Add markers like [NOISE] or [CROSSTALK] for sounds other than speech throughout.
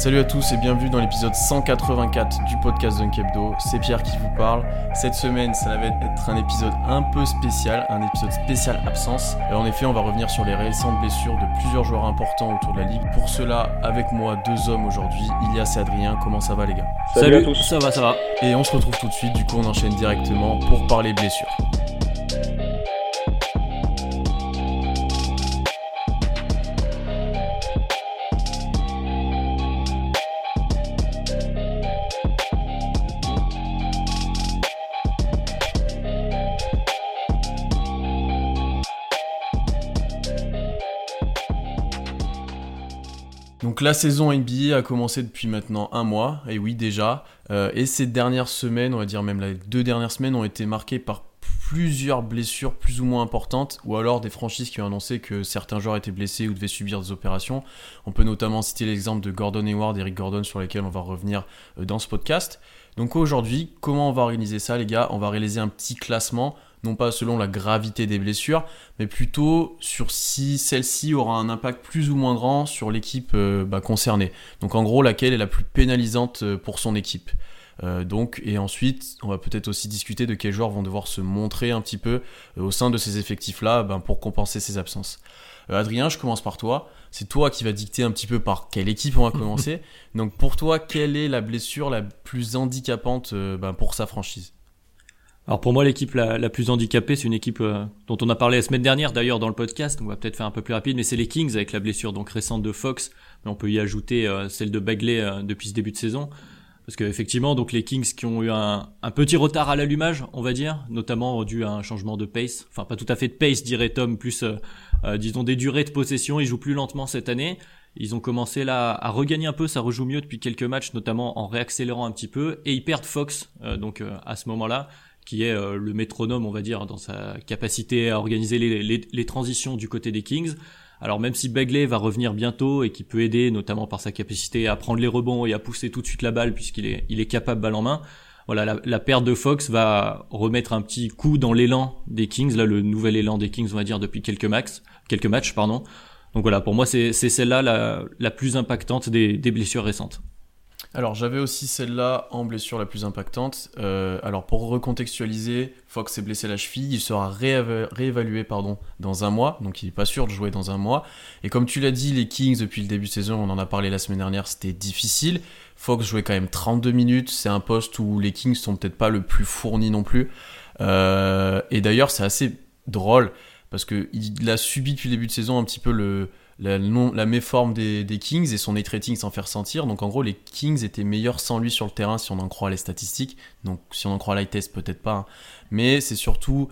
Salut à tous et bienvenue dans l'épisode 184 du podcast Dunkebdo. C'est Pierre qui vous parle. Cette semaine, ça va être un épisode un peu spécial, un épisode spécial absence. Et en effet, on va revenir sur les récentes blessures de plusieurs joueurs importants autour de la ligue. Pour cela, avec moi, deux hommes aujourd'hui, Ilias et Adrien. Comment ça va les gars? Salut, à tous. Ça va, ça va. Et on se retrouve tout de suite. Du coup, on enchaîne directement pour parler blessures. La saison NBA a commencé depuis maintenant un mois, et oui déjà, euh, et ces dernières semaines, on va dire même les deux dernières semaines, ont été marquées par plusieurs blessures plus ou moins importantes, ou alors des franchises qui ont annoncé que certains joueurs étaient blessés ou devaient subir des opérations. On peut notamment citer l'exemple de Gordon Hayward, Eric Gordon, sur lesquels on va revenir euh, dans ce podcast. Donc aujourd'hui, comment on va organiser ça les gars? On va réaliser un petit classement non pas selon la gravité des blessures, mais plutôt sur si celle-ci aura un impact plus ou moins grand sur l'équipe euh, bah, concernée. Donc en gros, laquelle est la plus pénalisante euh, pour son équipe. Euh, donc, et ensuite, on va peut-être aussi discuter de quels joueurs vont devoir se montrer un petit peu au sein de ces effectifs-là ben, pour compenser ces absences. Adrien, je commence par toi. C'est toi qui vas dicter un petit peu par quelle équipe on va commencer. [LAUGHS] Donc pour toi, quelle est la blessure la plus handicapante ben, pour sa franchise? Alors pour moi, l'équipe la, plus handicapée, c'est une équipe euh, dont on a parlé la semaine dernière, d'ailleurs dans le podcast. On va peut-être faire un peu plus rapide, mais c'est les Kings avec la blessure donc récente de Fox. Mais on peut y ajouter euh, celle de Bagley euh, depuis ce début de saison, parce qu'effectivement, donc les Kings qui ont eu un, petit retard à l'allumage, on va dire, notamment dû à un changement de pace. Enfin, pas tout à fait de pace, dirait Tom, plus disons des durées de possession. Ils jouent plus lentement cette année. Ils ont commencé là à regagner un peu, ça rejoue mieux depuis quelques matchs, notamment en réaccélérant un petit peu, et ils perdent Fox, donc à ce moment-là qui est euh, le métronome, on va dire, dans sa capacité à organiser les, transitions du côté des Kings. Alors même si Bagley va revenir bientôt et qui peut aider, notamment par sa capacité à prendre les rebonds et à pousser tout de suite la balle puisqu'il est, il est capable balle en main, voilà, la, perte de Fox va remettre un petit coup dans l'élan des Kings, là le nouvel élan des Kings, on va dire depuis quelques max, quelques matchs, pardon. Donc voilà, pour moi c'est, celle-là la, plus impactante des blessures récentes. Alors j'avais aussi celle-là en blessure la plus impactante. Euh, alors pour recontextualiser, Fox s'est blessé la cheville, il sera réévalué pardon, dans un mois, donc il n'est pas sûr de jouer dans un mois. Et comme tu l'as dit, les Kings depuis le début de saison, on en a parlé la semaine dernière, c'était difficile. Fox jouait quand même 32 minutes, c'est un poste où les Kings sont peut-être pas le plus fourni non plus. Euh, et d'ailleurs c'est assez drôle parce qu'il a subi depuis le début de saison un petit peu le, la, méforme des, Kings et son net rating s'en fait ressentir. Donc en gros, les Kings étaient meilleurs sans lui sur le terrain si on en croit les statistiques. Donc si on en croit test peut-être pas. Hein. Mais c'est surtout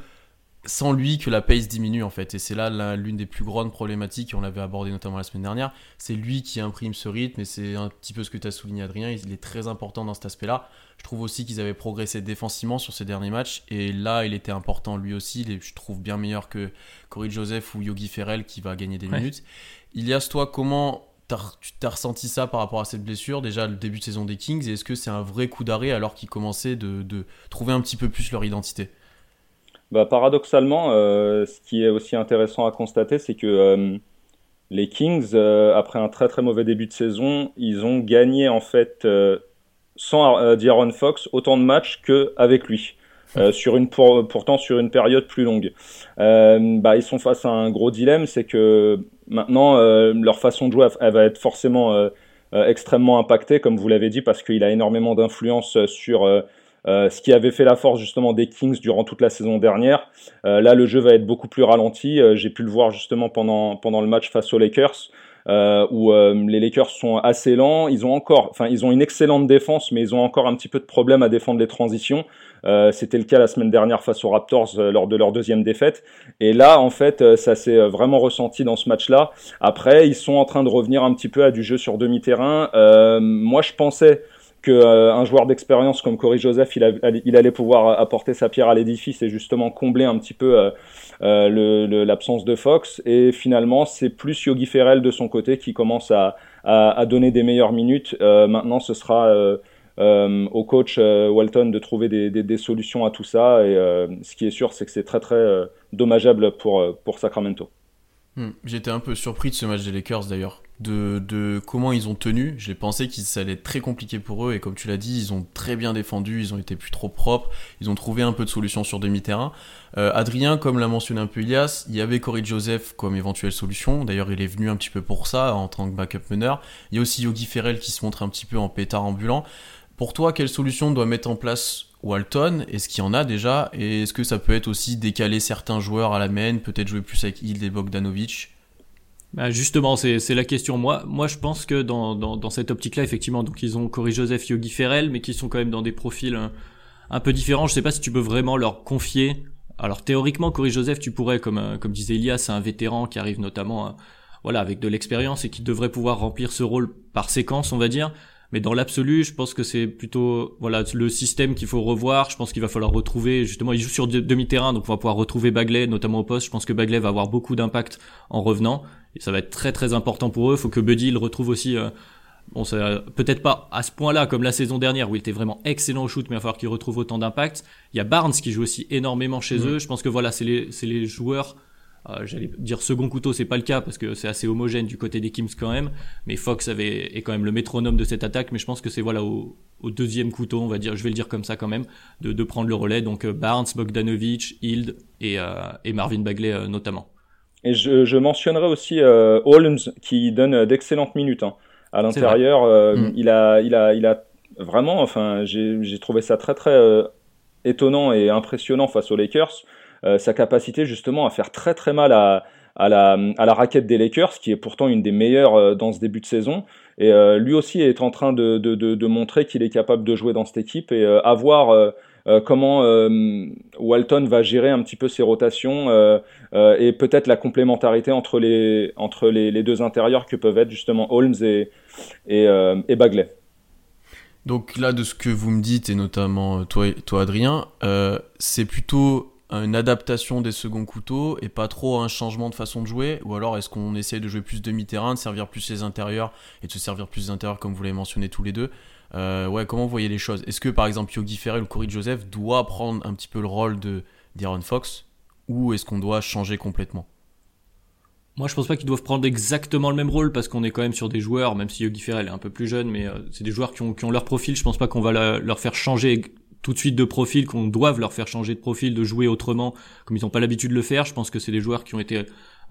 sans lui que la pace diminue en fait. Et c'est là l'une des plus grandes problématiques, on l'avait abordé notamment la semaine dernière. C'est lui qui imprime ce rythme et c'est un petit peu ce que tu as souligné Adrien. Il est très important dans cet aspect-là. Je trouve aussi qu'ils avaient progressé défensivement sur ces derniers matchs et là il était important lui aussi. je trouve bien meilleur que Corey Joseph ou Yogi Ferrell qui va gagner des minutes. Ilias, toi, comment tu t'as ressenti ça par rapport à cette blessure Déjà, le début de saison des Kings, et est-ce que c'est un vrai coup d'arrêt alors qu'ils commençaient de, trouver un petit peu plus leur identité? Bah, Paradoxalement, euh, ce qui est aussi intéressant à constater, c'est que euh, les Kings, euh, après un très très mauvais début de saison, ils ont gagné en fait sans D'Aaron Fox autant de matchs qu'avec lui. Euh, [LAUGHS] sur une pourtant sur une période plus longue. Euh, bah, ils sont face à un gros dilemme, c'est que maintenant euh, leur façon de jouer elle va être forcément extrêmement impactée, comme vous l'avez dit, parce qu'il a énormément d'influence sur ce qui avait fait la force justement des Kings durant toute la saison dernière. là, le jeu va être beaucoup plus ralenti. J'ai pu le voir justement pendant, pendant le match face aux Lakers. où les Lakers sont assez lents. Ils ont encore, enfin, ils ont une excellente défense, mais ils ont encore un petit peu de problème à défendre les transitions. C'était le cas la semaine dernière face aux Raptors lors de leur deuxième défaite. Et là, en fait, ça s'est vraiment ressenti dans ce match-là. Après, ils sont en train de revenir un petit peu à du jeu sur demi-terrain. moi, je pensais que euh, un joueur d'expérience comme Corey Joseph, il, allait pouvoir apporter sa pierre à l'édifice et justement combler un petit peu euh, euh l'absence de Fox. Et finalement, c'est plus Yogi Ferrell de son côté qui commence à, donner des meilleures minutes. Euh, maintenant, ce sera au coach Walton de trouver des, solutions à tout ça. Et ce qui est sûr, c'est que c'est très très dommageable pour, pour Sacramento. Hmm. J'étais un peu surpris de ce match des Lakers d'ailleurs de, comment ils ont tenu. J'ai pensé que ça allait être très compliqué pour eux et comme tu l'as dit, ils ont très bien défendu, ils ont été plus trop propres, ils ont trouvé un peu de solutions sur demi-terrain. Euh, Adrien, comme l'a mentionné un peu Ilias, il y avait Corey Joseph comme éventuelle solution. D'ailleurs, il est venu un petit peu pour ça en tant que backup meneur. Il y a aussi Yogi Ferrell qui se montre un petit peu en pétard ambulant. Pour toi, quelle solution doit mettre en place Walton? Est-ce qu'il y en a déjà? Et est-ce que ça peut être aussi décaler certains joueurs à la main, peut-être jouer plus avec Hild et Bogdanovic? Bah justement, c'est la question. Moi, moi, je pense que dans, cette optique-là, effectivement, donc ils ont Cory Joseph, Yogi Ferrell, mais qui sont quand même dans des profils un, un, peu différents. Je sais pas si tu peux vraiment leur confier. Alors théoriquement, Cory Joseph, tu pourrais, comme euh, comme disait Elias, c'est un vétéran qui arrive notamment, euh, voilà, avec de l'expérience et qui devrait pouvoir remplir ce rôle par séquence, on va dire. Mais dans l'absolu, je pense que c'est plutôt voilà le système qu'il faut revoir. Je pense qu'il va falloir retrouver justement. Il joue sur demi-terrain, donc on va pouvoir retrouver Bagley, notamment au poste. Je pense que Bagley va avoir beaucoup d'impact en revenant et ça va être très très important pour eux. Il faut que Buddy le retrouve aussi. Euh, bon, peut-être pas à ce point-là comme la saison dernière où il était vraiment excellent au shoot, mais il va falloir qu'il retrouve autant d'impact. Il y a Barnes qui joue aussi énormément chez eux. Je pense que voilà, c'est les c'est les joueurs euh, j'allais dire second couteau, c'est pas le cas parce que c'est assez homogène du côté des Kings quand même. Mais Fox avait est quand même le métronome de cette attaque. Mais je pense que c'est voilà au, deuxième couteau, on va dire, je vais le dire comme ça quand même, de, de prendre le relais. Donc euh, Barnes, Bogdanovic, Hild et, euh, et Marvin Bagley notamment. Et je, je mentionnerai aussi Holmes qui donne d'excellentes minutes hein. à l'intérieur. Mm. Il a il a il a vraiment, enfin, j'ai trouvé ça très très étonnant et impressionnant face aux Lakers. Euh, sa capacité justement à faire très très mal à, la, raquette des Lakers, qui est pourtant une des meilleures euh, dans ce début de saison. Et euh, lui aussi est en train de, montrer qu'il est capable de jouer dans cette équipe et à voir comment Walton va gérer un petit peu ses rotations et peut-être la complémentarité entre les, deux intérieurs que peuvent être justement Holmes et, Bagley. Donc là, de ce que vous me dites, et notamment toi Adrien, c'est plutôt une adaptation des seconds couteaux et pas trop un changement de façon de jouer? Ou alors est-ce qu'on essaie de jouer plus demi-terrain, de servir plus les intérieurs et de se servir plus les intérieurs comme vous l'avez mentionné tous les deux? Euh, Ouais, comment vous voyez les choses? Est-ce que par exemple Yogi Ferrell ou Corey Joseph doit prendre un petit peu le rôle de d'Aaron Fox? Ou est-ce qu'on doit changer complètement? Moi, je pense pas qu'ils doivent prendre exactement le même rôle parce qu'on est quand même sur des joueurs, même si Yogi Ferrell est un peu plus jeune, mais euh, c'est des joueurs qui ont, qui ont leur profil. Je pense pas qu'on va leur faire changer tout de suite de profil, qu'on doive leur faire changer de profil, de jouer autrement, comme ils n'ont pas l'habitude de le faire. Je pense que c'est des joueurs qui ont été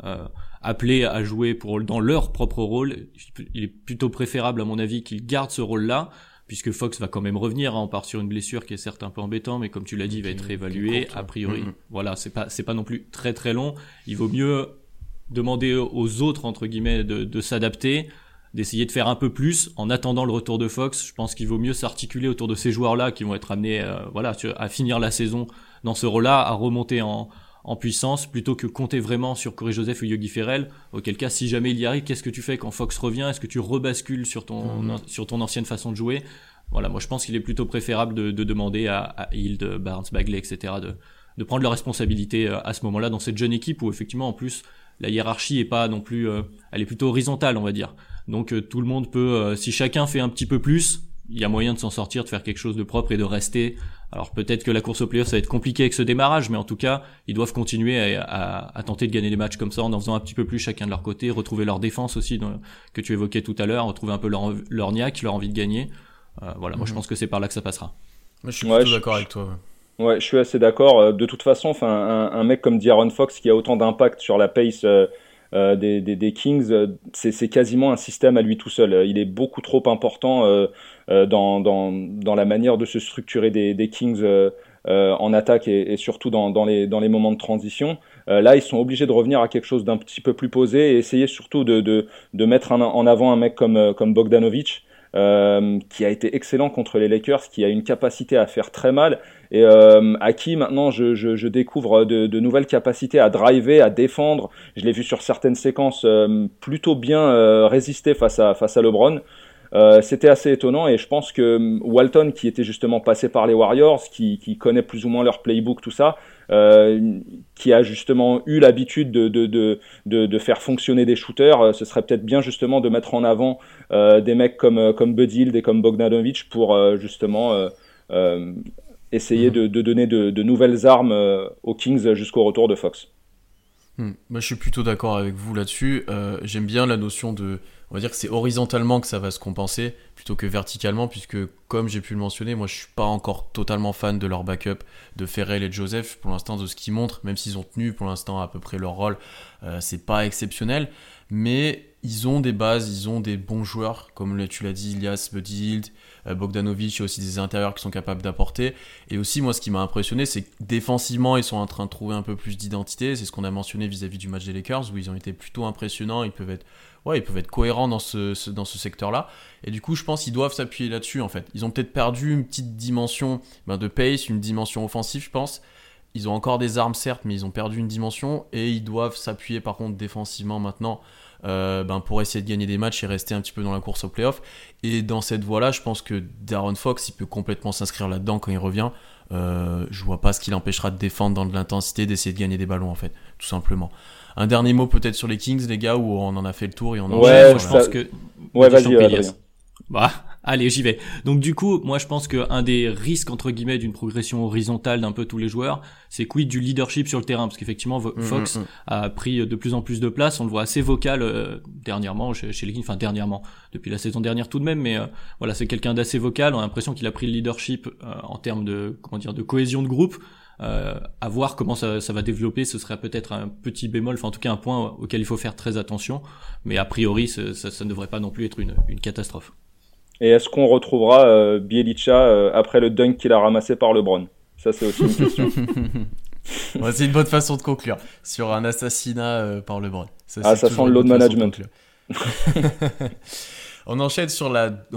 euh, appelés à jouer pour dans leur propre rôle. Il est plutôt préférable, à mon avis, qu'ils gardent ce rôle-là, puisque Fox va quand même revenir. Hein. On part sur une blessure qui est certes un peu embêtant, mais comme tu l'as dit, il va être réévalué. A priori, mm-hmm. voilà, c'est pas c'est pas non plus très très long. Il vaut mieux demander aux autres entre guillemets de, de s'adapter d'essayer de faire un peu plus en attendant le retour de Fox. Je pense qu'il vaut mieux s'articuler autour de ces joueurs-là qui vont être amenés euh, voilà, à finir la saison dans ce rôle-là, à remonter en, en puissance, plutôt que compter vraiment sur Corey Joseph ou Yogi Ferrell. Auquel cas, si jamais il y arrive, qu'est-ce que tu fais quand Fox revient? Est-ce que tu rebascules sur ton, mhm. sur ton ancienne façon de jouer? Voilà, moi je pense qu'il est plutôt préférable de, de demander à, à Hild, Barnes, Bagley, etc. de, de prendre leurs responsabilités euh, à ce moment-là dans cette jeune équipe où effectivement en plus la hiérarchie est pas non plus, euh, elle est plutôt horizontale, on va dire. Donc euh, tout le monde peut, euh, si chacun fait un petit peu plus, il y a moyen de s'en sortir, de faire quelque chose de propre et de rester. Alors peut-être que la course au playoff ça va être compliqué avec ce démarrage, mais en tout cas ils doivent continuer à, à, tenter de gagner des matchs comme ça en en faisant un petit peu plus chacun de leur côté, retrouver leur défense aussi que tu évoquais tout à l'heure, retrouver un peu leur, leur niaque, leur envie de gagner. voilà, moi je mhm. pense que c'est par là que ça passera. Moi, je suis plutôt d'accord avec toi. Ouais, je suis assez d'accord. Euh, de toute façon, un, un, mec comme D'Aaron Fox qui a autant d'impact sur la pace euh, euh des, Kings, c'est quasiment un système à lui tout seul. Il est beaucoup trop important dans, dans, dans, la manière de se structurer des, Kings en attaque et, surtout dans, les, dans les moments de transition. là, ils sont obligés de revenir à quelque chose d'un petit peu plus posé et essayer surtout de, de, mettre en avant un mec comme, comme Bogdanovic. Qui a été excellent contre les Lakers, qui a une capacité à faire très mal et euh, à qui maintenant je, découvre de, nouvelles capacités à driver, à défendre. Je l'ai vu sur certaines séquences euh, plutôt bien euh, résister face à, face à LeBron. Euh, c'était assez étonnant et je pense que Walton, qui était justement passé par les Warriors, qui, connaît plus ou moins leur playbook, tout ça, euh, qui a justement eu l'habitude de, de, de, faire fonctionner des shooters, ce serait peut-être bien justement de mettre en avant des mecs comme, comme et comme Bogdanovic pour justement essayer de, donner de, nouvelles armes euh, aux Kings jusqu'au retour de Fox. Hmm. je suis plutôt d'accord avec vous là-dessus. Euh, j'aime bien la notion de, on va dire que c'est horizontalement que ça va se compenser plutôt que verticalement, puisque comme j'ai pu le mentionner, moi je suis pas encore totalement fan de leur backup de Ferrell et de Joseph pour l'instant de ce qu'ils montrent, même s'ils ont tenu pour l'instant à peu près leur rôle, euh, c'est pas exceptionnel, mais ils ont des bases, ils ont des bons joueurs, comme tu l'as dit, Ilias, Buddy euh, Bogdanovic, il y a aussi des intérieurs qui sont capables d'apporter. Et aussi, moi, ce qui m'a impressionné, c'est que défensivement, ils sont en train de trouver un peu plus d'identité. C'est ce qu'on a mentionné vis-à-vis du match des Lakers, où ils ont été plutôt impressionnants. Ils peuvent être, ouais, ils peuvent être cohérents dans ce, dans ce secteur-là. Et du coup, je pense qu'ils doivent s'appuyer là-dessus, en fait. Ils ont peut-être perdu une petite dimension ben, de pace, une dimension offensive, je pense. Ils ont encore des armes, certes, mais ils ont perdu une dimension. Et ils doivent s'appuyer, par contre, défensivement maintenant euh, ben, pour essayer de gagner des matchs et rester un petit peu dans la course au playoff. Et dans cette voie-là, je pense que Darren Fox, il peut complètement s'inscrire là-dedans quand il revient. Euh, je vois pas ce qui l'empêchera de défendre dans de l'intensité, d'essayer de gagner des ballons en fait, tout simplement. Un dernier mot peut-être sur les Kings, les gars, où on en a fait le tour et on en ouais, je pense que. Ouais, vas-y, Bah, Allez, j'y vais. Donc du coup, moi je pense qu'un des risques entre guillemets d'une progression horizontale d'un peu tous les joueurs, c'est quid du leadership sur le terrain, parce qu'effectivement mm, Fox mm, mm. a pris de plus en plus de place. On le voit assez vocal euh, dernièrement chez, les Kings, enfin dernièrement, depuis la saison dernière tout de même, mais euh, voilà, c'est quelqu'un d'assez vocal. On a l'impression qu'il a pris le leadership euh, en termes de comment dire de cohésion de groupe. À voir comment ça, ça va développer, ce serait peut-être un petit bémol, enfin en tout cas un point auquel il faut faire très attention, mais a priori ça, ça, ne devrait pas non plus être une, une catastrophe. Et est-ce qu'on retrouvera euh, Bielicha euh, après le dunk qu'il a ramassé par LeBron? Ça, c'est aussi une question. [LAUGHS] c'est une bonne façon de conclure sur un assassinat euh, par LeBron. Ça, ah, ça sent le load management. [LAUGHS] on enchaîne sur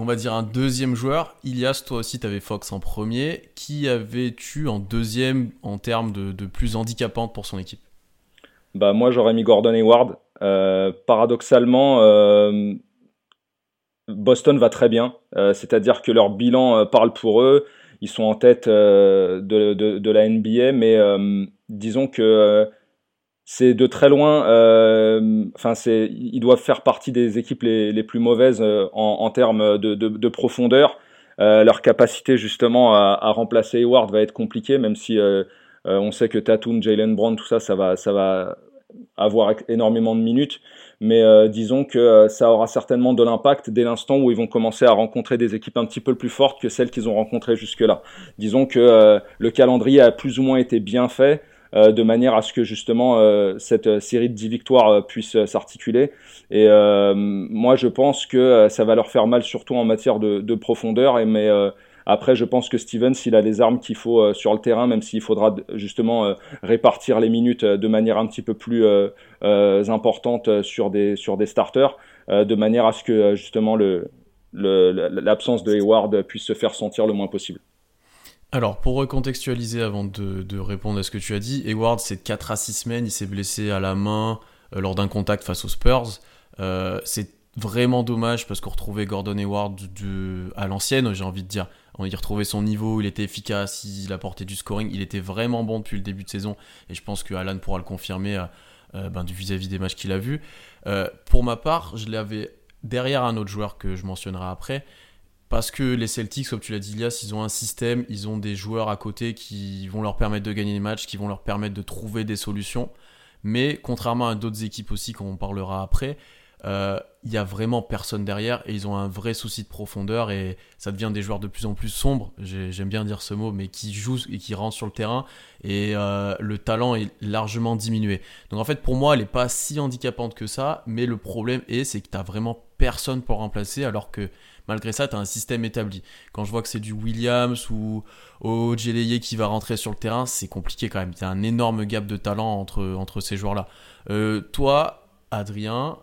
va dire un deuxième joueur. Ilias, toi aussi, tu avais Fox en premier. Qui avais-tu en deuxième en termes de, plus handicapante pour son équipe? Bah moi, j'aurais mis Gordon Hayward. paradoxalement Boston va très bien, euh, c'est-à-dire que leur bilan euh, parle pour eux. Ils sont en tête euh, de, la NBA, mais disons que c'est de très loin. Enfin, c'est ils doivent faire partie des équipes les, plus mauvaises en, termes de, profondeur. leur capacité justement à, remplacer Hayward va être compliquée, même si on sait que Tatum, Jalen Brown, tout ça, ça va, ça va avoir énormément de minutes mais euh, disons que euh, ça aura certainement de l'impact dès l'instant où ils vont commencer à rencontrer des équipes un petit peu plus fortes que celles qu'ils ont rencontrées jusque-là. Disons que euh, le calendrier a plus ou moins été bien fait. De manière à ce que justement cette série de 10 victoires puisse s'articuler. Et moi, je pense que ça va leur faire mal, surtout en matière de, de profondeur. Et mais après, je pense que Stevens, il a les armes qu'il faut euh, sur le terrain, même s'il faudra justement euh, répartir les minutes euh, de manière un petit peu plus importante sur des, sur des starters, de manière à ce que justement l'absence de Hayward puisse se faire sentir le moins possible. Alors, pour recontextualiser avant de, répondre à ce que tu as dit, Hayward, c'est 4 à 6 semaines, il s'est blessé à la main lors d'un contact face aux Spurs. c'est vraiment dommage parce qu'on retrouvait Gordon Hayward à l'ancienne, j'ai envie de dire. On y retrouvait son niveau, il était efficace, il apportait du scoring, il était vraiment bon depuis le début de saison et je pense que Alan pourra le confirmer euh, euh, ben, vis-à-vis des matchs qu'il a vus. Euh, pour ma part, je l'avais derrière un autre joueur que je mentionnerai après parce que les Celtics, comme tu l'as dit, Ilias, ils ont un système, ils ont des joueurs à côté qui vont leur permettre de gagner des matchs, qui vont leur permettre de trouver des solutions. Mais contrairement à d'autres équipes aussi, qu'on parlera après, euh, il y a vraiment personne derrière et ils ont un vrai souci de profondeur et ça devient des joueurs de plus en plus sombres, j'aime bien dire ce mot, mais qui jouent et qui rentrent sur le terrain et euh, le talent est largement diminué. Donc en fait pour moi elle n'est pas si handicapante que ça, mais le problème est c'est que tu as vraiment personne pour remplacer, alors que malgré ça, tu as un système établi. Quand je vois que c'est du Williams ou Ojeleye qui va rentrer sur le terrain, c'est compliqué quand même. Il y a un énorme gap de talent entre, entre ces joueurs-là. Euh, toi, Adrien,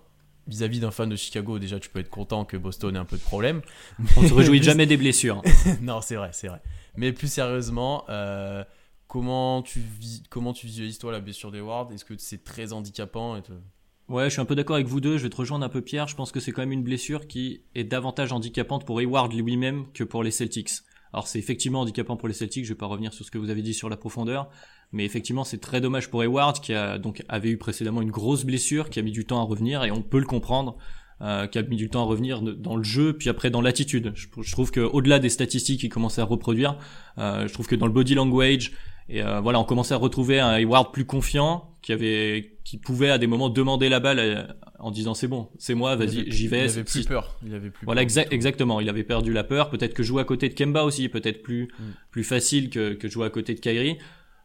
vis-à-vis d'un fan de Chicago, déjà tu peux être content que Boston ait un peu de problème. [LAUGHS] On se réjouit jamais des blessures. [LAUGHS] non, c'est vrai, c'est vrai. Mais plus sérieusement, euh, comment, tu vis, comment tu visualises toi la blessure d'Eward? Est-ce que c'est très handicapant et Ouais, je suis un peu d'accord avec vous deux. Je vais te rejoindre un peu, Pierre. Je pense que c'est quand même une blessure qui est davantage handicapante pour Hayward lui-même que pour les Celtics. Alors c'est effectivement handicapant pour les Celtics. Je vais pas revenir sur ce que vous avez dit sur la profondeur, mais effectivement c'est très dommage pour Hayward qui a donc avait eu précédemment une grosse blessure, qui a mis du temps à revenir et on peut le comprendre. Euh, qui a mis du temps à revenir dans le jeu, puis après dans l'attitude. Je, trouve que au-delà des statistiques qu'il commençait à reproduire, euh, je trouve que dans le body language, et euh, voilà, on commençait à retrouver un Hayward plus confiant, qui avait, qui pouvait à des moments demander la balle euh, en disant c'est bon, c'est moi, vas-y, j'y vais. Il avait plus peur. Il avait plus. Voilà, exactement. Il avait perdu la peur. Peut-être que jouer à côté de Kemba aussi, peut-être plus, mm. plus facile que, que jouer à côté de Kyrie.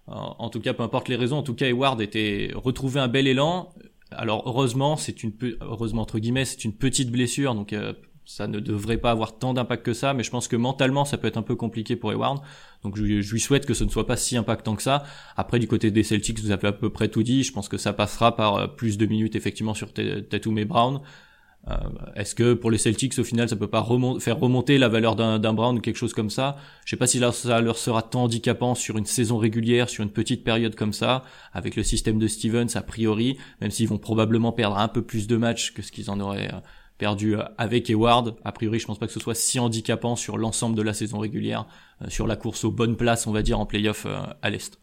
En, tout cas, peu importe les raisons. En tout cas, Hayward était retrouvé un bel élan. Alors heureusement, c'est une heureusement entre guillemets, c'est une petite blessure, donc euh, ça ne devrait pas avoir tant d'impact que ça, mais je pense que mentalement ça peut être un peu compliqué pour Hayward. Donc je, lui souhaite que ce ne soit pas si impactant que ça. Après du côté des Celtics, vous avez à peu près tout dit. Je pense que ça passera par euh, plus de minutes effectivement sur Tatum et Brown. Euh, Est-ce que pour les Celtics au final ça peut pas faire remonter la valeur d'un Brown ou quelque chose comme ça? Je sais pas si ça leur sera tant handicapant sur une saison régulière, sur une petite période comme ça, avec le système de Stevens a priori, même s'ils vont probablement perdre un peu plus de matchs que ce qu'ils en auraient euh, perdu euh, avec Eward. A priori, je pense pas que ce soit si handicapant sur l'ensemble de la saison régulière, euh, sur la course aux bonnes places, on va dire, en playoff euh, à l'Est.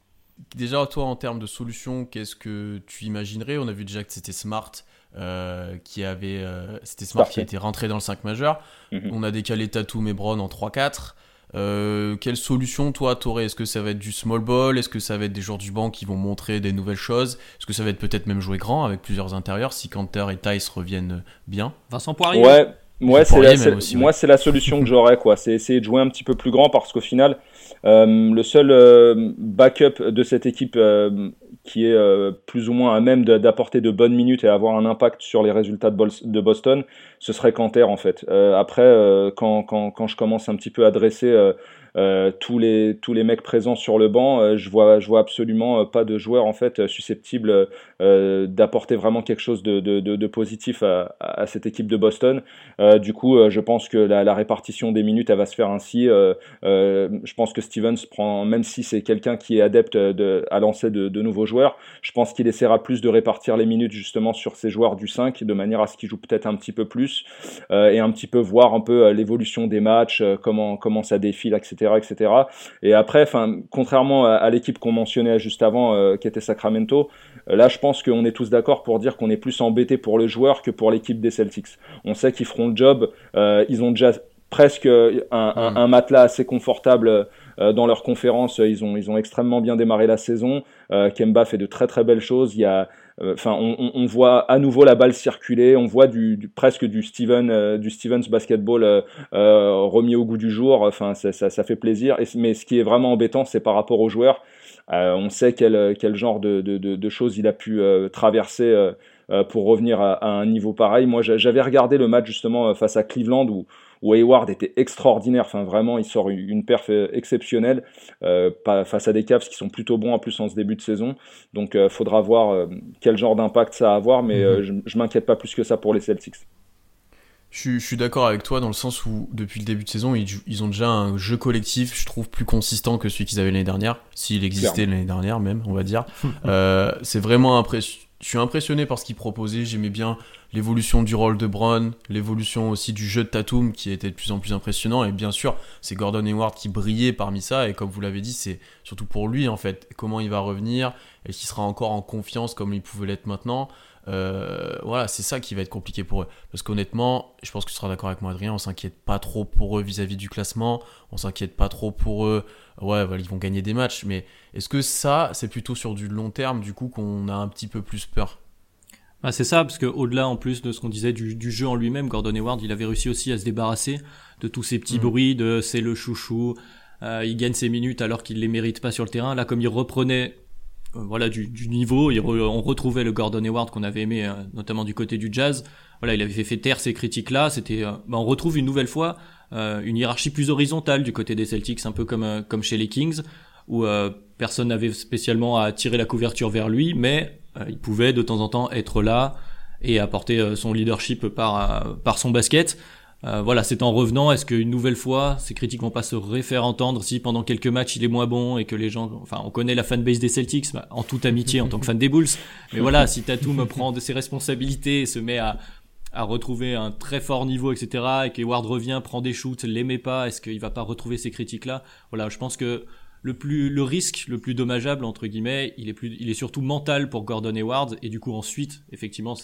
Déjà, toi, en termes de solutions, qu'est-ce que tu imaginerais? On a vu déjà que c'était Smart qui avait. c'était Smart qui était rentré dans le 5 majeur. Mhm. On a décalé Tatum et Brown en 3-4. Euh, quelle solution toi t'aurais? Est-ce que ça va être du small ball? Est-ce que ça va être des joueurs du banc qui vont montrer des nouvelles choses? Est-ce que ça va être peut-être même jouer grand avec plusieurs intérieurs si Canter et Tice reviennent bien? Vincent Poirier. Ouais, ouais c'est la, moi c'est la solution que j'aurais quoi. C'est essayer de jouer un petit peu plus grand parce qu'au final, euh, le seul euh, backup de cette équipe qui est euh, plus ou moins à même d'apporter de bonnes minutes et avoir un impact sur les résultats de, Boston, ce serait Canter en fait. Euh, après, euh, quand, quand, quand, je commence un petit peu à dresser euh, tous, les, tous les mecs présents sur le banc, euh, je vois, je vois absolument euh, pas de joueurs en fait susceptibles d'apporter vraiment quelque chose de, de, positif à, cette équipe de Boston. du coup, je pense que la, répartition des minutes, elle va se faire ainsi. je pense que Stevens prend, même si c'est quelqu'un qui est adepte de, à lancer de, de nouveaux joueurs, je pense qu'il essaiera plus de répartir les minutes justement sur ces joueurs du 5 de manière à ce qu'ils jouent peut-être un petit peu plus et un petit peu voir un peu l'évolution des matchs, comment, comment ça défile, etc etc. Et après, enfin, contrairement à, l'équipe qu'on mentionnait juste avant, euh, qui était Sacramento, euh, là, je pense qu'on est tous d'accord pour dire qu'on est plus embêté pour le joueur que pour l'équipe des Celtics. On sait qu'ils feront le job. Euh, ils ont déjà presque un, un, matelas assez confortable dans leur conférence. Ils ont, ils ont extrêmement bien démarré la saison. Kemba fait de très très belles choses. Il y a enfin, on, voit à nouveau la balle circuler, on voit du, presque du Steven, euh, du Stevens basketball euh, remis au goût du jour. Enfin, ça, fait plaisir. mais ce qui est vraiment embêtant, c'est par rapport aux joueurs. on sait quel, quel genre de, choses il a pu traverser pour revenir à, à, un niveau pareil. Moi, j'avais regardé le match justement face à Cleveland où où Hayward était extraordinaire. Enfin, vraiment, il sort une perf euh, exceptionnelle euh, face à des Cavs qui sont plutôt bons en plus en ce début de saison. Donc, il euh, faudra voir quel genre d'impact ça va avoir, mais mhm. je, je m'inquiète pas plus que ça pour les Celtics. Je, suis d'accord avec toi dans le sens où depuis le début de saison, ils, ont déjà un jeu collectif, je trouve, plus consistant que celui qu'ils avaient l'année dernière, s'il existait l'année dernière même, on va dire. [LAUGHS] c'est vraiment impressionnant je suis impressionné par ce qu'il proposait. J'aimais bien l'évolution du rôle de Brown, l'évolution aussi du jeu de Tatum qui était de plus en plus impressionnant. Et bien sûr, c'est Gordon Hayward qui brillait parmi ça. Et comme vous l'avez dit, c'est surtout pour lui en fait. Comment il va revenir Est-ce qu'il sera encore en confiance comme il pouvait l'être maintenant? Euh, voilà, c'est ça qui va être compliqué pour eux. Parce qu'honnêtement, je pense que tu seras d'accord avec moi, Adrien, on s'inquiète pas trop pour eux vis-à-vis du classement, on s'inquiète pas trop pour eux. Ouais, ils vont gagner des matchs, mais est-ce que ça, c'est plutôt sur du long terme, du coup, qu'on a un petit peu plus peur? Bah c'est ça, parce que au-delà en plus de ce qu'on disait du, jeu en lui-même, Gordon Hayward, il avait réussi aussi à se débarrasser de tous ces petits mm. bruits de c'est le chouchou, euh, il gagne ses minutes alors qu'il les mérite pas sur le terrain. Là, comme il reprenait voilà du, du, niveau. on retrouvait le Gordon Hayward qu'on avait aimé, notamment du côté du Jazz. Voilà, il avait fait, fait taire ces critiques-là. C'était, bah, on retrouve une nouvelle fois une hiérarchie plus horizontale du côté des Celtics, un peu comme comme chez les Kings, où personne n'avait spécialement à tirer la couverture vers lui, mais il pouvait de temps en temps être là et apporter son leadership par par son basket. Euh, voilà, c'est en revenant, est-ce qu'une nouvelle fois, ces critiques vont pas se refaire entendre si pendant quelques matchs il est moins bon et que les gens, enfin, on connaît la fanbase des Celtics, en toute amitié en tant que fan des Bulls, mais voilà, si Tatum prend de ses responsabilités et se met à, à retrouver un très fort niveau, etc., et qu'Eward revient, prend des shoots, l'aimait pas, est-ce qu'il va pas retrouver ces critiques-là? Voilà, je pense que le plus le risque le plus dommageable entre guillemets il est plus il est surtout mental pour Gordon Hayward. Et du coup ensuite effectivement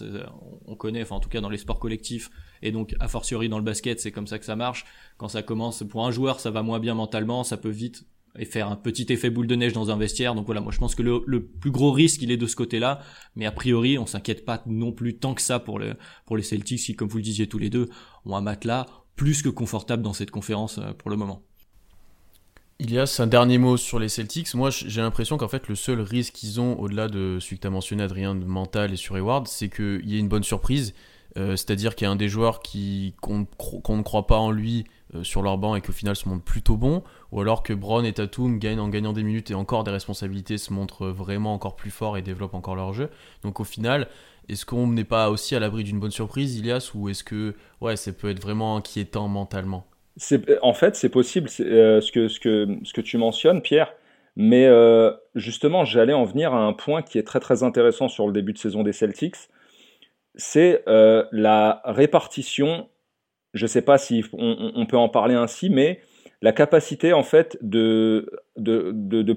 on connaît enfin en tout cas dans les sports collectifs et donc a fortiori dans le basket c'est comme ça que ça marche. Quand ça commence pour un joueur ça va moins bien mentalement ça peut vite et faire un petit effet boule de neige dans un vestiaire. Donc voilà moi je pense que le, plus gros risque il est de ce côté là mais a priori on s'inquiète pas non plus tant que ça pour le pour les Celtics qui comme vous le disiez tous les deux ont un matelas plus que confortable dans cette conférence euh, pour le moment Ilias, un dernier mot sur les Celtics. Moi, j'ai l'impression qu'en fait, le seul risque qu'ils ont, au-delà de celui que tu as mentionné, Adrien, de mental et sur Hayward, c'est qu'il y ait une bonne surprise. Euh, c'est-à-dire qu'il y a un des joueurs qu'on ne croit pas en lui euh, sur leur banc et qu'au final se montre plutôt bon, ou alors que Brown et Tatum gagnent en gagnant des minutes et encore des responsabilités, se montrent vraiment encore plus forts et développent encore leur jeu. Donc au final, est-ce qu'on n'est pas aussi à l'abri d'une bonne surprise, Ilias, ou est-ce que ouais, ça peut être vraiment inquiétant mentalement? En fait, c'est possible euh, ce, que, tu mentionnes, Pierre. Mais euh, justement, j'allais en venir à un point qui est très très intéressant sur le début de saison des Celtics. C'est euh, la répartition. Je ne sais pas si on, peut en parler ainsi, mais la capacité en fait de,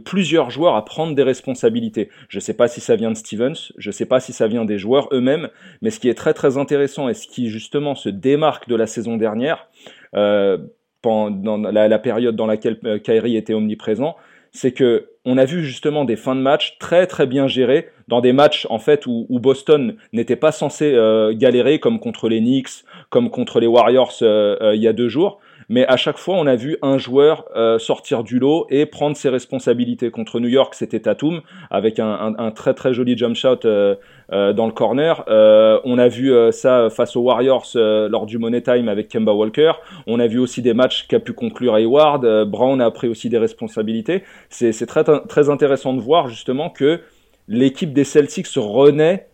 plusieurs joueurs à prendre des responsabilités. Je ne sais pas si ça vient de Stevens, je ne sais pas si ça vient des joueurs eux-mêmes, mais ce qui est très très intéressant et ce qui justement se démarque de la saison dernière, euh, pendant la, période dans laquelle euh, Kyrie était omniprésent, c'est que on a vu justement des fins de match très très bien gérées dans des matchs en fait où, Boston n'était pas censé euh, galérer comme contre les Knicks, comme contre les Warriors il y a deux jours mais à chaque fois, on a vu un joueur euh, sortir du lot et prendre ses responsabilités. Contre New York, c'était Tatum, avec un, très très joli jump shot euh, euh, dans le corner. on a vu ça face aux Warriors lors du Money Time avec Kemba Walker. On a vu aussi des matchs qu'a pu conclure Hayward. Brown a pris aussi des responsabilités. C'est très, très intéressant de voir justement que l'équipe des Celtics renaît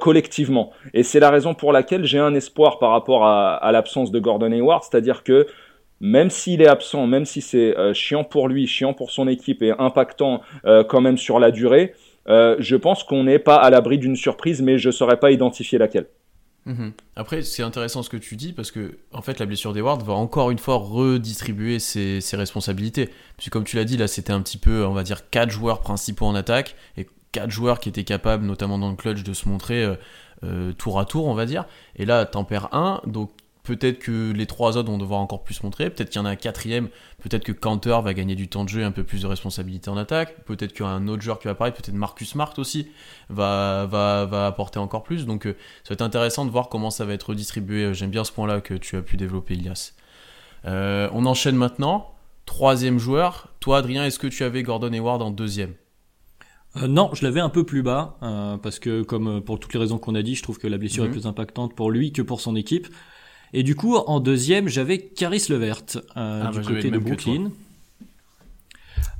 collectivement. Et c'est la raison pour laquelle j'ai un espoir par rapport à, à l'absence de Gordon Hayward, c'est-à-dire que même s'il est absent, même si c'est euh, chiant pour lui, chiant pour son équipe et impactant euh, quand même sur la durée, euh, je pense qu'on n'est pas à l'abri d'une surprise, mais je ne saurais pas identifier laquelle. Mhm. Après, c'est intéressant ce que tu dis parce que en fait, la blessure d'Eward va encore une fois redistribuer ses, responsabilités. Puisque comme tu l'as dit, là, c'était un petit peu, on va dire, quatre joueurs principaux en attaque et quatre joueurs qui étaient capables, notamment dans le clutch, de se montrer tour à tour, on va dire. Et là, t'en perds un, donc Peut-être que les trois autres vont devoir encore plus montrer. Peut-être qu'il y en a un quatrième. Peut-être que Counter va gagner du temps de jeu et un peu plus de responsabilité en attaque. Peut-être qu'il y aura un autre joueur qui va apparaître. Peut-être Marcus Smart aussi va, va, va apporter encore plus. Donc euh, ça va être intéressant de voir comment ça va être redistribué. J'aime bien ce point-là que tu as pu développer, Ilias. Euh, on enchaîne maintenant. Troisième joueur. Toi, Adrien, est-ce que tu avais Gordon Hayward en deuxième? Euh, non, je l'avais un peu plus bas parce que comme pour toutes les raisons qu'on a dit, je trouve que la blessure est mhm. plus impactante pour lui que pour son équipe. Et du coup, en deuxième, j'avais Caris Levert euh, ah, du bah, côté de Brooklyn.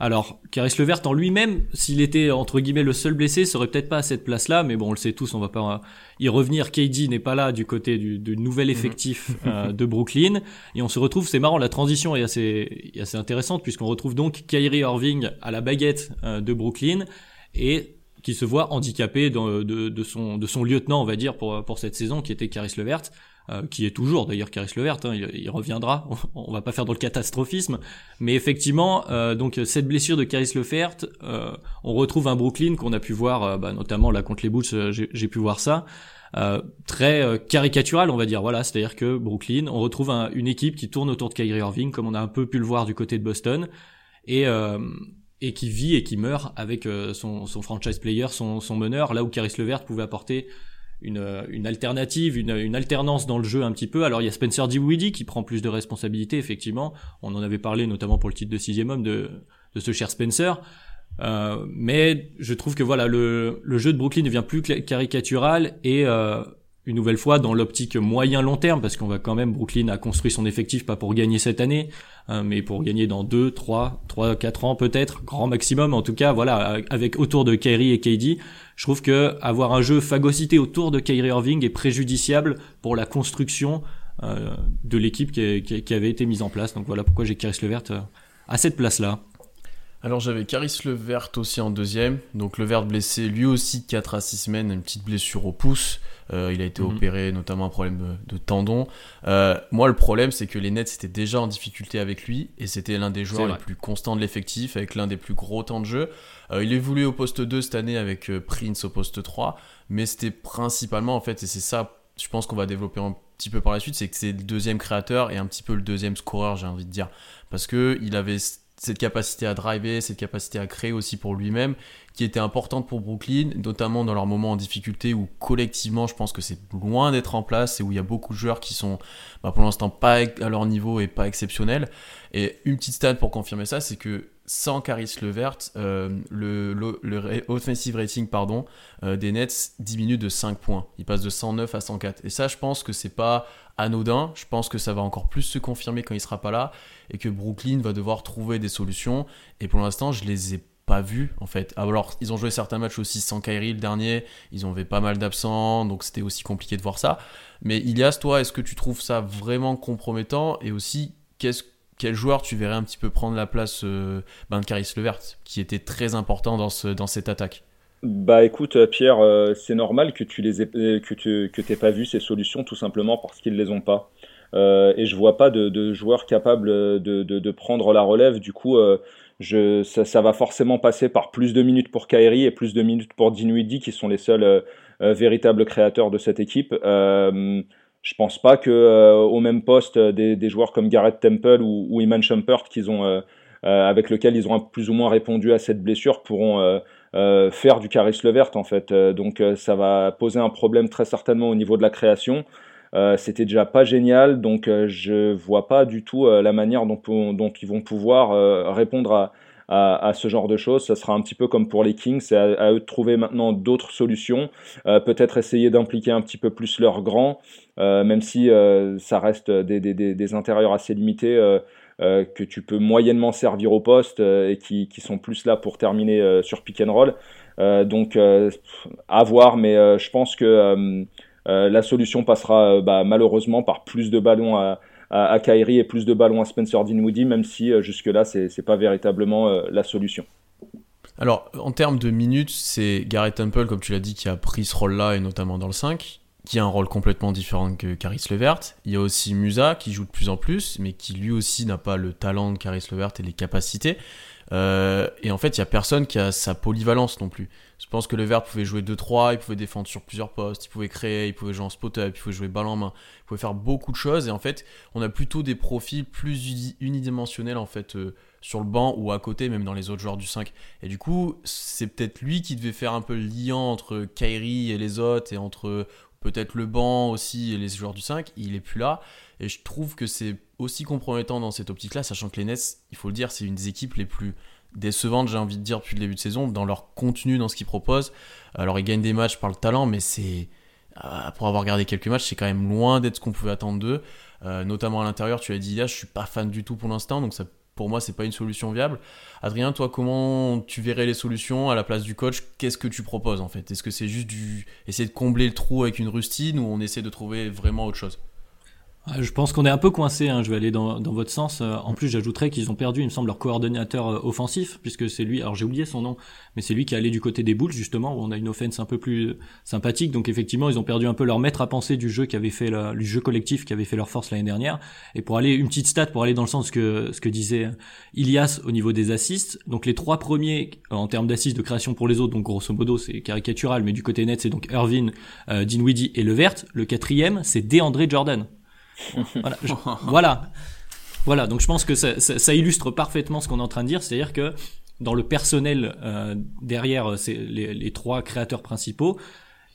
Alors, Caris Levert en lui-même, s'il était entre guillemets le seul blessé, serait peut-être pas à cette place-là, mais bon, on le sait tous, on va pas y revenir. KD n'est pas là du côté du, nouvel mhm. effectif euh, de Brooklyn, et on se retrouve, c'est marrant, la transition est assez, assez intéressante puisqu'on retrouve donc Kyrie Irving à la baguette euh, de Brooklyn et qui se voit handicapé de, de, de, son, de son lieutenant, on va dire, pour, pour cette saison, qui était Caris Levert. Euh, qui est toujours d'ailleurs Caris Levert, hein, il, reviendra, [LAUGHS] on, va pas faire dans le catastrophisme, mais effectivement, euh, donc cette blessure de Caris Levert, euh, on retrouve un Brooklyn qu'on a pu voir, bah, notamment là contre les Bulls, j'ai pu voir ça, très caricatural on va dire, voilà, c'est-à-dire que Brooklyn, on retrouve une équipe qui tourne autour de Kyrie Irving, comme on a un peu pu le voir du côté de Boston, et et qui vit et qui meurt avec son, son franchise player, son, son meneur, là où Caris Levert pouvait apporter une, une alternative, une, une, alternance dans le jeu un petit peu. Alors il y a Spencer Dinwiddie qui prend plus de responsabilités, effectivement. On en avait parlé notamment pour le titre de sixième homme de, de ce cher Spencer. Euh, mais je trouve que voilà le, le jeu de Brooklyn devient plus caricatural et euh, une nouvelle fois dans l'optique moyen long terme parce qu'on va quand même Brooklyn a construit son effectif pas pour gagner cette année hein, mais pour gagner dans 2 3 3 4 ans peut-être grand maximum. En tout cas voilà avec autour de Kyrie et KD je trouve que avoir un jeu phagocyté autour de Kyrie Irving est préjudiciable pour la construction euh, de l'équipe qui, qui, avait été mise en place. Donc voilà pourquoi j'ai Kyrie Levert euh, à cette place là alors j'avais Caris Levert aussi en deuxième. Donc Levert blessé lui aussi 4 à 6 semaines, une petite blessure au pouce. Euh, il a été mhm. opéré, notamment un problème de, tendon. Euh, moi, le problème, c'est que les Nets étaient déjà en difficulté avec lui et c'était l'un des joueurs les plus constants de l'effectif, avec l'un des plus gros temps de jeu. Euh, il évoluait au poste 2 cette année avec Prince au poste 3, mais c'était principalement, en fait, et c'est ça, je pense qu'on va développer un petit peu par la suite, c'est que c'est le deuxième créateur et un petit peu le deuxième scoreur, j'ai envie de dire. Parce que il avait cette capacité à driver, cette capacité à créer aussi pour lui-même, qui était importante pour Brooklyn, notamment dans leurs moments en difficulté où collectivement je pense que c'est loin d'être en place et où il y a beaucoup de joueurs qui sont bah, pour l'instant pas à leur niveau et pas exceptionnels. Et une petite stat pour confirmer ça, c'est que sans Caris Levert, euh, le, le, offensive rating pardon, euh, des Nets diminue de 5 points. Il passe de 109 à 104. Et ça, je pense que c'est pas anodin. Je pense que ça va encore plus se confirmer quand il sera pas là et que Brooklyn va devoir trouver des solutions. Et pour l'instant, je les ai pas vus en fait. Alors, ils ont joué certains matchs aussi sans Kyrie le dernier. Ils ont fait pas mal d'absents, donc c'était aussi compliqué de voir ça. Mais Ilias, toi, est-ce que tu trouves ça vraiment compromettant? Et aussi, qu'est-ce quel joueur tu verrais un petit peu prendre la place euh, ben, de Caris Levert, qui était très important dans, ce, dans cette attaque? Bah écoute euh, Pierre, euh, c'est normal que tu les que tu que pas vu ces solutions tout simplement parce qu'ils les ont pas. et je vois pas de, de joueurs capables de, prendre la relève. Du coup, ça, va forcément passer par plus de minutes pour Kyrie et plus de minutes pour Dinwiddie qui sont les seuls véritables créateurs de cette équipe. Je pense pas que euh, au même poste euh, des, joueurs comme Garrett Temple ou, ou Iman Shumpert qu'ils ont euh, avec lequel ils ont plus ou moins répondu à cette blessure pourront faire du Caris Levert en fait. donc ça va poser un problème très certainement au niveau de la création. C'était déjà pas génial, donc je vois pas du tout la manière dont, ils vont pouvoir répondre à, à, ce genre de choses. Ça sera un petit peu comme pour les Kings, c'est à, eux de trouver maintenant d'autres solutions, euh, peut-être essayer d'impliquer un petit peu plus leurs grands, euh, même si euh, ça reste des, intérieurs assez limités. que tu peux moyennement servir au poste et qui, qui, sont plus là pour terminer sur pick and roll. donc à voir, mais je pense que la solution passera bah, malheureusement par plus de ballons à, à, à et plus de ballons à Spencer Dinwiddie, même si euh, jusque-là, c'est n'est pas véritablement euh, la solution. Alors, en termes de minutes, c'est Garrett Temple, comme tu l'as dit, qui a pris ce rôle-là, et notamment dans le 5, qui a un rôle complètement différent que Caris Levert. Il y a aussi Musa, qui joue de plus en plus, mais qui lui aussi n'a pas le talent de Caris Levert et les capacités. Euh, et en fait, il y a personne qui a sa polyvalence non plus. Je pense que le vert pouvait jouer 2-3, il pouvait défendre sur plusieurs postes, il pouvait créer, il pouvait jouer en spot-up, il pouvait jouer balle en main, il pouvait faire beaucoup de choses. Et en fait, on a plutôt des profils plus unidimensionnels en fait euh, sur le banc ou à côté, même dans les autres joueurs du 5. Et du coup, c'est peut-être lui qui devait faire un peu le lien entre Kyrie et les autres et entre peut-être le banc aussi et les joueurs du 5. Il est plus là. Et je trouve que c'est aussi compromettant dans cette optique-là, sachant que les Nets, il faut le dire, c'est une des équipes les plus décevantes, j'ai envie de dire, depuis le début de saison, dans leur contenu, dans ce qu'ils proposent. Alors, ils gagnent des matchs par le talent, mais c'est. Euh, pour avoir regardé quelques matchs, c'est quand même loin d'être ce qu'on pouvait attendre d'eux. Euh, notamment à l'intérieur, tu as dit là, je suis pas fan du tout pour l'instant, donc ça, pour moi, c'est pas une solution viable. Adrien, toi, comment tu verrais les solutions à la place du coach? Qu'est-ce que tu proposes en fait? Est-ce que c'est juste du essayer de combler le trou avec une rustine ou on essaie de trouver vraiment autre chose? Je pense qu'on est un peu coincé. Hein. Je vais aller dans, dans votre sens. Euh, en plus, j'ajouterais qu'ils ont perdu, il me semble, leur coordonnateur euh, offensif, puisque c'est lui. Alors j'ai oublié son nom, mais c'est lui qui est allé du côté des Bulls justement, où on a une offense un peu plus sympathique. Donc effectivement, ils ont perdu un peu leur maître à penser du jeu qui avait fait la, du jeu collectif qui avait fait leur force l'année dernière. Et pour aller une petite stat, pour aller dans le sens que ce que disait Ilias au niveau des assists. Donc les trois premiers en termes d'assists de création pour les autres, donc grosso modo c'est caricatural, mais du côté net c'est donc Irvin, euh, Dinwiddie et Levert. Le quatrième c'est DeAndre Jordan voilà, voilà. Voilà, donc je pense que ça, ça, illustre parfaitement ce qu'on est en train de dire, c'est-à-dire que dans le personnel euh, derrière euh, les, les, trois créateurs principaux,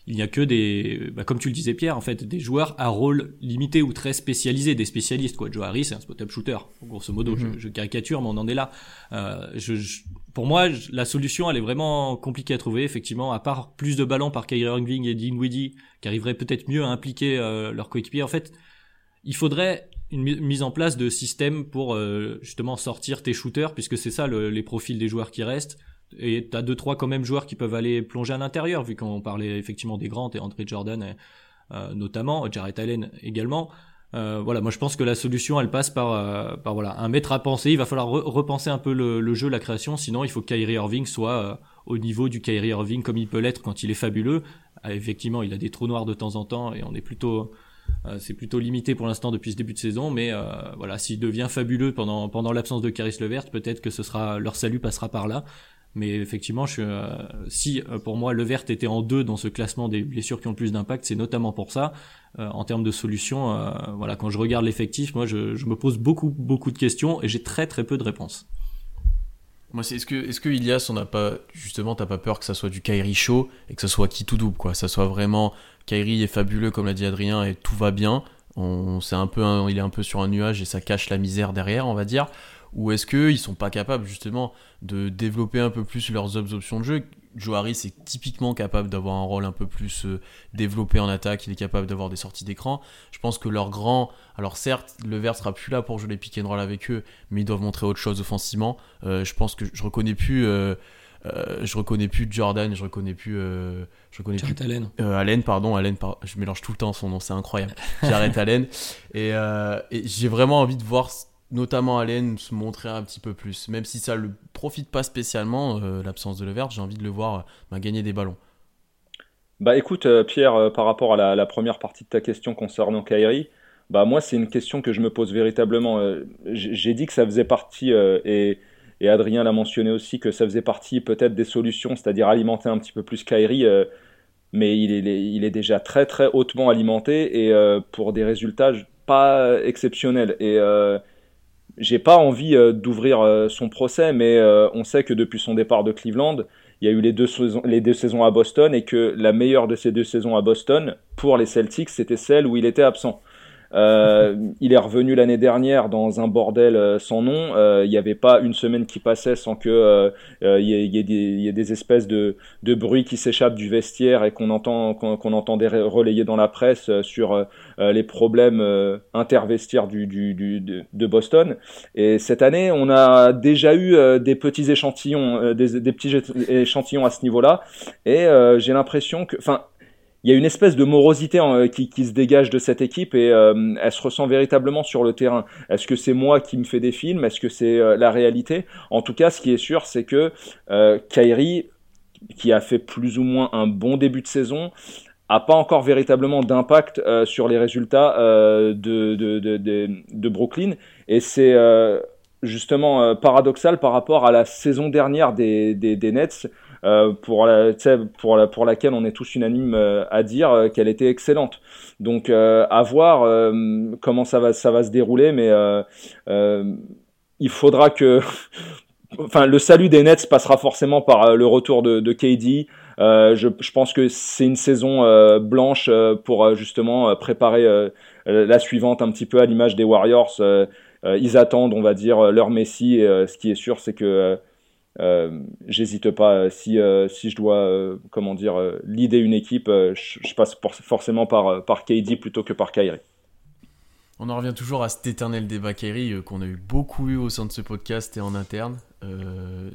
il n'y a que des, bah, comme tu le disais Pierre, en fait, des joueurs à rôle limité ou très spécialisés, des spécialistes quoi. Joe Harris, c'est un spot-up shooter, grosso modo. je, mhm. je, caricature, mais on en est là. Euh, je, je pour moi, la solution, elle est vraiment compliquée à trouver, effectivement, à part plus de ballons par Kyrie Irving et Dinwiddie, qui arriveraient peut-être mieux à impliquer euh, leurs coéquipiers. En fait, il faudrait une mise en place de systèmes pour euh, justement sortir tes shooters, puisque c'est ça le, les profils des joueurs qui restent. Et t'as deux trois quand même joueurs qui peuvent aller plonger à l'intérieur, vu qu'on parlait effectivement des grands, et André Jordan euh, notamment, Jarrett Allen également. Euh, voilà, moi je pense que la solution elle passe par, voilà un maître à penser. Il va falloir repenser un peu le, jeu, la création. Sinon, il faut que Kyrie Irving soit au niveau du Kyrie Irving comme il peut l'être quand il est fabuleux. Ah, effectivement, il a des trous noirs de temps en temps et on est plutôt c'est plutôt limité pour l'instant depuis ce début de saison, mais voilà, s'il devient fabuleux pendant pendant l'absence de Caris Levert, peut-être que ce sera leur salut passera par là. Mais effectivement, euh, si euh, pour moi Levert était en deux dans ce classement des blessures qui ont le plus d'impact, c'est notamment pour ça. Euh, en termes de solutions, voilà, quand je regarde l'effectif, moi, je, je, me pose beaucoup, beaucoup de questions et j'ai très, très peu de réponses. Moi, c'est est-ce que, est-ce que Ilias, on n'a pas justement, t'as pas peur que ça soit du Kairi chaud et que ça soit qui tout double, quoi, ça soit vraiment Kairi est fabuleux comme l'a dit Adrien et tout va bien. On, un peu, il est un peu sur un nuage et ça cache la misère derrière, on va dire ou est-ce qu'ils sont pas capables justement de développer un peu plus leurs options de jeu? Joe Harris est typiquement capable d'avoir un rôle un peu plus euh, développé en attaque, il est capable d'avoir des sorties d'écran. Je pense que leur grand. Alors certes, le vert sera plus là pour jouer les pick and roll avec eux, mais ils doivent montrer autre chose offensivement. Euh, je pense que je reconnais plus. Euh, je reconnais plus Jordan, je reconnais plus. je reconnais plus. Allen. Allen, pardon, Allen. Je mélange tout le temps son nom, c'est incroyable. [LAUGHS] J'arrête Allen. Et, et j'ai vraiment envie de voir notamment Allen se montrer un petit peu plus. Même si ça ne le profite pas spécialement, euh, l'absence de Levert, j'ai envie de le voir euh, bah, gagner des ballons. Bah écoute euh, Pierre, par rapport à la, première partie de ta question concernant Kyrie, bah moi c'est une question que je me pose véritablement. j'ai dit que ça faisait partie, et, et, Adrien l'a mentionné aussi, que ça faisait partie peut-être des solutions, c'est-à-dire alimenter un petit peu plus Kyrie, mais il est, il est, déjà très très hautement alimenté et pour des résultats pas exceptionnels. Et j'ai pas envie euh, d'ouvrir euh, son procès, mais euh, on sait que depuis son départ de Cleveland, il y a eu les deux, les deux saisons à Boston et que la meilleure de ces deux saisons à Boston, pour les Celtics, c'était celle où il était absent. Euh, il est revenu l'année dernière dans un bordel euh, sans nom. Euh, il n'y avait pas une semaine qui passait sans que il y, ait des espèces de, de bruits qui s'échappent du vestiaire et qu'on entend qu'on entendait relayer dans la presse sur les problèmes intervestiaires du, du, du, de, Boston. Et cette année, on a déjà eu des petits échantillons, des, des petits échantillons à ce niveau-là. Et j'ai l'impression que, enfin, il y a une espèce de morosité euh, qui, se dégage de cette équipe et euh, elle se ressent véritablement sur le terrain. Est-ce que c'est moi qui me fais des films? Est-ce que c'est euh, la réalité? En tout cas, ce qui est sûr, c'est que euh, Kyrie, qui a fait plus ou moins un bon début de saison, a pas encore véritablement d'impact sur les résultats de, Brooklyn. Et c'est justement paradoxal par rapport à la saison dernière des Nets euh, pour, la, pour, la, pour laquelle on est tous unanimes euh, à dire euh, qu'elle était excellente. Donc à voir comment ça va, ça va se dérouler, mais il faudra que... [LAUGHS] enfin, le salut des Nets passera forcément par le retour de, KD. Je, pense que c'est une saison blanche pour justement préparer la suivante un petit peu à l'image des Warriors. ils attendent, on va dire, leur Messi. Ce qui est sûr, c'est que euh, j'hésite pas si euh, si je dois euh, comment dire l'idée une équipe je, passe forcément par par KD plutôt que par Kyrie. On en revient toujours à cet éternel débat Kyrie qu'on a eu beaucoup eu au sein de ce podcast et en interne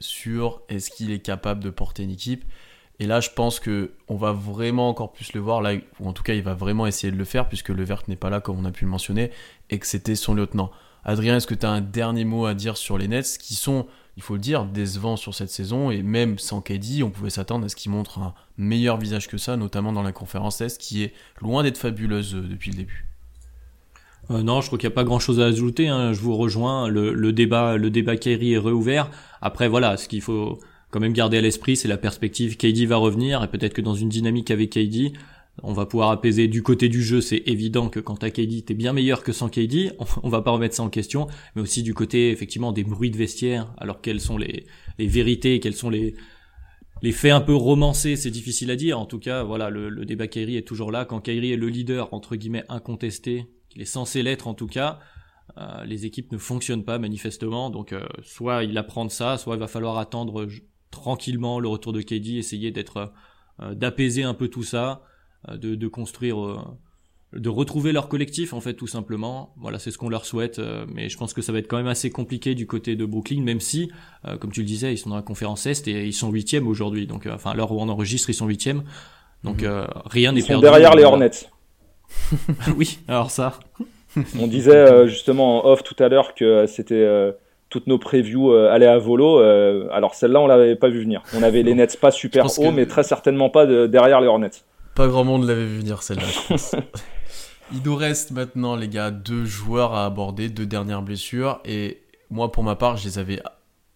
sur est-ce qu'il est capable de porter une équipe. Et là, je pense que on va vraiment encore plus le voir là, ou en tout cas, il va vraiment essayer de le faire puisque le Vert n'est pas là comme on a pu le mentionner et que c'était son lieutenant. Adrien, est-ce que tu as un dernier mot à dire sur les Nets qui sont il faut le dire, décevant sur cette saison. Et même sans KD, on pouvait s'attendre à ce qu'il montre un meilleur visage que ça, notamment dans la conférence Est, qui est loin d'être fabuleuse euh, depuis le début. Euh, non, je crois qu'il n'y a pas grand chose à ajouter. Hein. Je vous rejoins. Le, débat, le débat Kerry est réouvert. Après, voilà, ce qu'il faut quand même garder à l'esprit, c'est la perspective. KD va revenir et peut-être que dans une dynamique avec KD, on va pouvoir apaiser du côté du jeu, c'est évident que quand t'as KD, t'es bien meilleur que sans KD, on, va pas remettre ça en question, mais aussi du côté effectivement des bruits de vestiaire, alors quelles sont les, les vérités, quels sont les, faits un peu romancés, c'est difficile à dire. En tout cas, voilà, le, débat Kairi est toujours là. Quand Kairi est le leader entre guillemets incontesté, qu'il est censé l'être en tout cas, euh, les équipes ne fonctionnent pas manifestement. Donc soit il apprend de ça, soit il va falloir attendre tranquillement le retour de KD, essayer d'être d'apaiser un peu tout ça, de, de construire de retrouver leur collectif en fait tout simplement. Voilà, c'est ce qu'on leur souhaite, euh, mais je pense que ça va être quand même assez compliqué du côté de Brooklyn, même si, euh, comme tu le disais, ils sont dans la conférence Est et ils sont huitièmes aujourd'hui. Donc, euh, enfin, à l'heure où on enregistre, ils sont huitièmes. Donc mhm. rien n'est perdu. Derrière les Hornets. [LAUGHS] oui, alors ça. [LAUGHS] on disait justement en off tout à l'heure que c'était toutes nos previews allaient à volo. alors celle-là, on l'avait pas vu venir. On avait les Nets pas super haut, mais très certainement pas derrière les Hornets. Pas grand monde l'avait vu venir celle-là. [LAUGHS] Il nous reste maintenant, les gars, deux joueurs à aborder, deux dernières blessures. Et moi, pour ma part, je les avais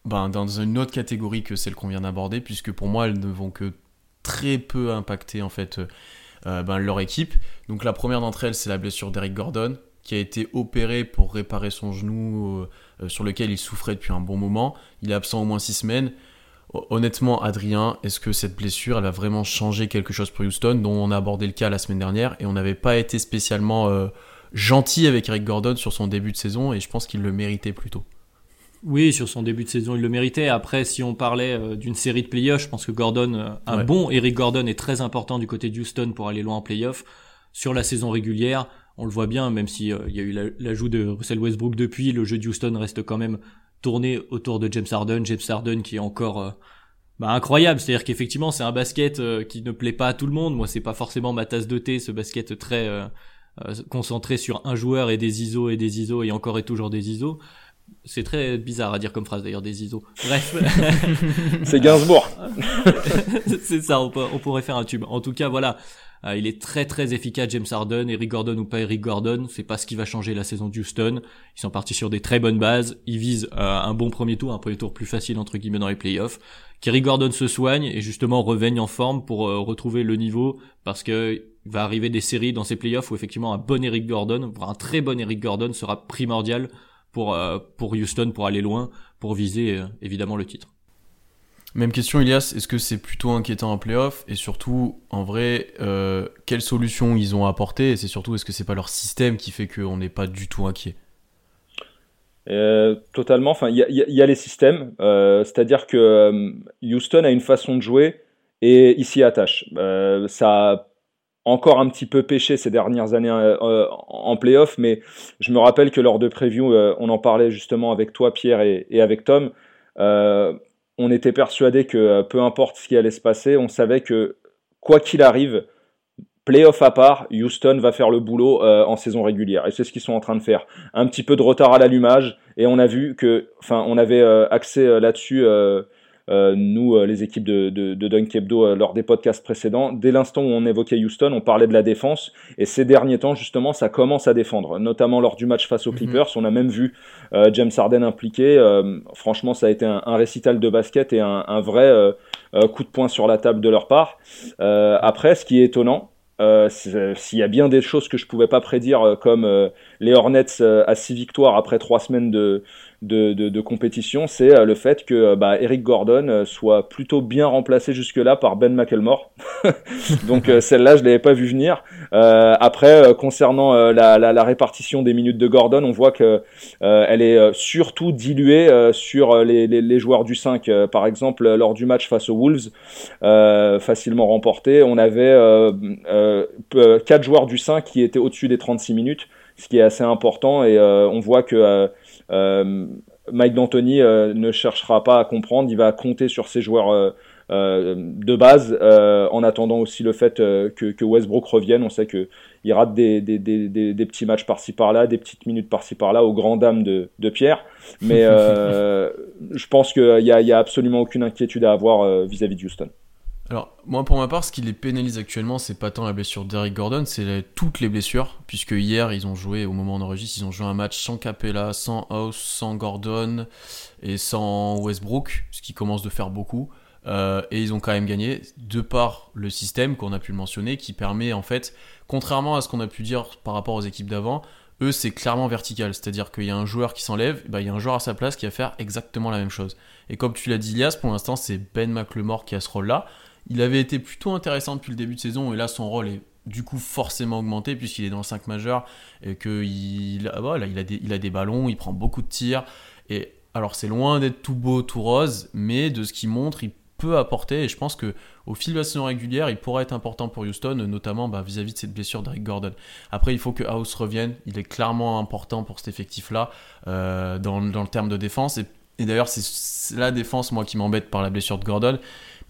ben, dans une autre catégorie que celle qu'on vient d'aborder, puisque pour moi, elles ne vont que très peu impacter en fait euh, ben, leur équipe. Donc la première d'entre elles, c'est la blessure d'Eric Gordon, qui a été opéré pour réparer son genou euh, euh, sur lequel il souffrait depuis un bon moment. Il est absent au moins six semaines. Honnêtement, Adrien, est-ce que cette blessure, elle a vraiment changé quelque chose pour Houston, dont on a abordé le cas la semaine dernière, et on n'avait pas été spécialement euh, gentil avec Eric Gordon sur son début de saison, et je pense qu'il le méritait plutôt. Oui, sur son début de saison, il le méritait. Après, si on parlait euh, d'une série de playoffs, je pense que Gordon, euh, un bon Eric Gordon est très important du côté de Houston pour aller loin en playoffs. Sur la saison régulière, on le voit bien, même s'il y a eu l'ajout de Russell Westbrook depuis, le jeu de Houston reste quand même tourner autour de James Harden. James Harden qui est encore euh, bah, incroyable, c'est-à-dire qu'effectivement c'est un basket euh, qui ne plaît pas à tout le monde. Moi c'est pas forcément ma tasse de thé, ce basket très euh, concentré sur un joueur et des ISO et des ISO et encore et toujours des ISO. C'est très bizarre à dire comme phrase d'ailleurs des ISO. Bref. [LAUGHS] c'est Gainsbourg. [LAUGHS] c'est ça, on, on, pourrait faire un tube. En tout cas, voilà. Euh, il est très très efficace, James Harden, Eric Gordon ou pas Eric Gordon, c'est pas ce qui va changer la saison d'Houston. Ils sont partis sur des très bonnes bases, ils visent euh, un bon premier tour, un premier tour plus facile entre guillemets dans les playoffs. Qu'Eric Gordon se soigne et justement revienne en forme pour euh, retrouver le niveau, parce que va arriver des séries dans ces playoffs où effectivement un bon Eric Gordon, voire un très bon Eric Gordon sera primordial pour pour Houston pour aller loin, pour viser évidemment le titre. Même question, Ilias, est-ce que c'est plutôt inquiétant en playoff? Et surtout, en vrai, euh, quelles solutions ils ont apportées? Et c'est surtout, est-ce que c'est pas leur système qui fait qu'on n'est pas du tout inquiet? Euh, totalement. Enfin, il y, a les systèmes, euh, c'est-à-dire que Houston a une façon de jouer et il s'y attache. ça a encore un petit peu pêché ces dernières années en playoff, mais je me rappelle que lors de preview, on en parlait justement avec toi, Pierre, et, avec Tom on était persuadé que euh, peu importe ce qui allait se passer, on savait que quoi qu'il arrive, playoff à part, Houston va faire le boulot euh, en saison régulière. Et c'est ce qu'ils sont en train de faire. Un petit peu de retard à l'allumage. Et on a vu que, enfin, on avait euh, accès là-dessus euh, nous, euh, les équipes de, de, de Dunk Hebdo, euh, lors des podcasts précédents, dès l'instant où on évoquait Houston, on parlait de la défense. Et ces derniers temps, justement, ça commence à défendre, notamment lors du match face aux mhm. Clippers. On a même vu James Harden impliqué. franchement, ça a été un, un, récital de basket et un, un vrai coup de poing sur la table de leur part. après, ce qui est étonnant, euh, s'il y a bien des choses que je pouvais pas prédire, comme les Hornets à six victoires après trois semaines de, de, compétition, c'est euh, le fait que euh, bah, Eric Gordon euh, soit plutôt bien remplacé jusque-là par Ben McElmore. [LAUGHS] Donc celle-là, je l'avais pas vu venir. après, concernant la, répartition des minutes de Gordon, on voit que elle est surtout diluée sur les, joueurs du 5. par exemple, lors du match face aux Wolves, facilement remporté, on avait quatre joueurs du 5 qui étaient au-dessus des 36 minutes, ce qui est assez important. Et on voit que Mike D'Antoni euh, ne cherchera pas à comprendre, il va compter sur ses joueurs euh, de base, en attendant aussi le fait que, Westbrook revienne. On sait qu'il rate des, des, petits matchs par-ci par-là, des petites minutes par-ci par-là, aux grandes dames de, Pierre. Mais [LAUGHS] je pense qu'il n'y a, a, absolument aucune inquiétude à avoir vis-à-vis de Houston. Alors, moi pour ma part, ce qui les pénalise actuellement, c'est pas tant la blessure d'Eric Gordon, c'est toutes les blessures, puisque hier, ils ont joué, au moment d'enregistrer, ils ont joué un match sans Capella, sans House, sans Gordon et sans Westbrook, ce qui commence de faire beaucoup. Euh, et ils ont quand même gagné, de par le système qu'on a pu le mentionner, qui permet en fait, contrairement à ce qu'on a pu dire par rapport aux équipes d'avant, eux c'est clairement vertical, c'est-à-dire qu'il y a un joueur qui s'enlève, bah, il y a un joueur à sa place qui va faire exactement la même chose. Et comme tu l'as dit Ilias, pour l'instant c'est Ben McLemore qui a ce rôle-là. Il avait été plutôt intéressant depuis le début de saison et là son rôle est du coup forcément augmenter puisqu'il est dans le 5 majeur et qu'il ah, il, a des, ballons, il prend beaucoup de tirs. Et alors c'est loin d'être tout beau, tout rose, mais de ce qu'il montre, il peut apporter. Et je pense que au fil de la saison régulière, il pourra être important pour Houston, notamment bah, vis-à-vis de cette blessure d'Eric Gordon. Après, il faut que House revienne. Il est clairement important pour cet effectif-là euh, dans, le terme de défense. Et d'ailleurs, c'est la défense, moi, qui m'embête par la blessure de Gordon,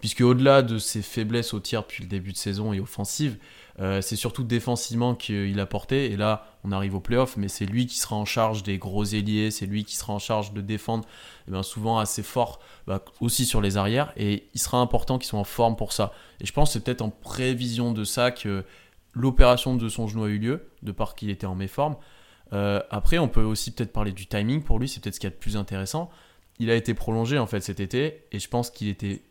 puisque au-delà de ses faiblesses au tir depuis le début de saison et offensive, euh, c'est surtout défensivement qu'il a porté. Et là, on arrive au playoff, mais c'est lui qui sera en charge des gros ailiers, c'est lui qui sera en charge de défendre eh bien souvent assez fort bah, aussi sur les arrières. Et il sera important qu'il soit en forme pour ça. Et je pense que c'est peut-être en prévision de ça que l'opération de son genou a eu lieu, de par qu'il était en méforme. Euh, après, on peut aussi peut-être parler du timing pour lui, c'est peut-être ce qu'il y a de plus intéressant. Il a été prolongé en fait cet été, et je pense qu'il était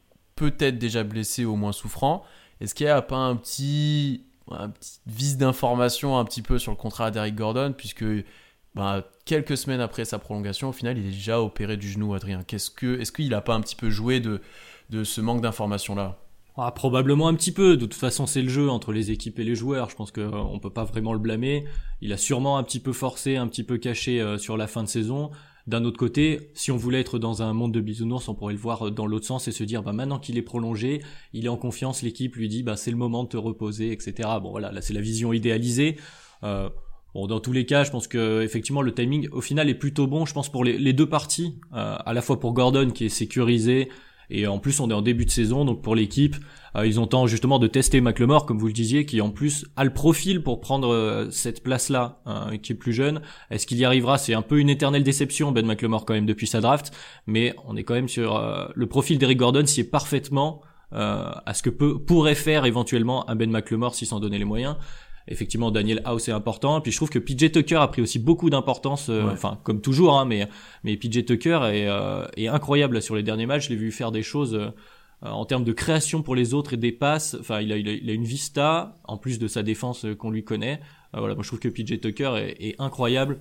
peut-être déjà blessé, au moins souffrant. Est-ce qu'il n'y a pas un petit un vice d'information un petit peu sur le contrat d'Eric Gordon, puisque bah, quelques semaines après sa prolongation, au final, il est déjà opéré du genou, Adrien. Qu'est-ce que, est-ce qu'il n'a pas un petit peu joué de, ce manque d'information-là ah, probablement un petit peu. De toute façon, c'est le jeu entre les équipes et les joueurs. Je pense qu'on euh, ne peut pas vraiment le blâmer. Il a sûrement un petit peu forcé, un petit peu caché euh, sur la fin de saison. D'un autre côté, si on voulait être dans un monde de bisounours, on pourrait le voir euh, dans l'autre sens et se dire, bah maintenant qu'il est prolongé, il est en confiance, l'équipe lui dit, bah c'est le moment de te reposer, etc. Bon voilà, là c'est la vision idéalisée. Euh, bon, dans tous les cas, je pense que effectivement le timing au final est plutôt bon. Je pense pour les, deux parties, euh, à la fois pour Gordon qui est sécurisé et en plus on est en début de saison, donc pour l'équipe, euh, ils ont temps justement de tester McLemore, comme vous le disiez, qui en plus a le profil pour prendre euh, cette place-là, hein, qui est plus jeune. Est-ce qu'il y arrivera? C'est un peu une éternelle déception, Ben McLemore quand même depuis sa draft, mais on est quand même sur euh, le profil d'Eric Gordon s'y est parfaitement à ce que pourrait faire éventuellement un Ben McLemore s'il s'en donnait les moyens effectivement Daniel House est important puis je trouve que PJ Tucker a pris aussi beaucoup d'importance enfin comme toujours hein, mais mais PJ Tucker est, est incroyable sur les derniers matchs je l'ai vu faire des choses euh, en termes de création pour les autres et des passes. Enfin, il a, il a, il a une vista en plus de sa défense euh, qu'on lui connaît. Euh, voilà, moi je trouve que PJ Tucker est, est incroyable.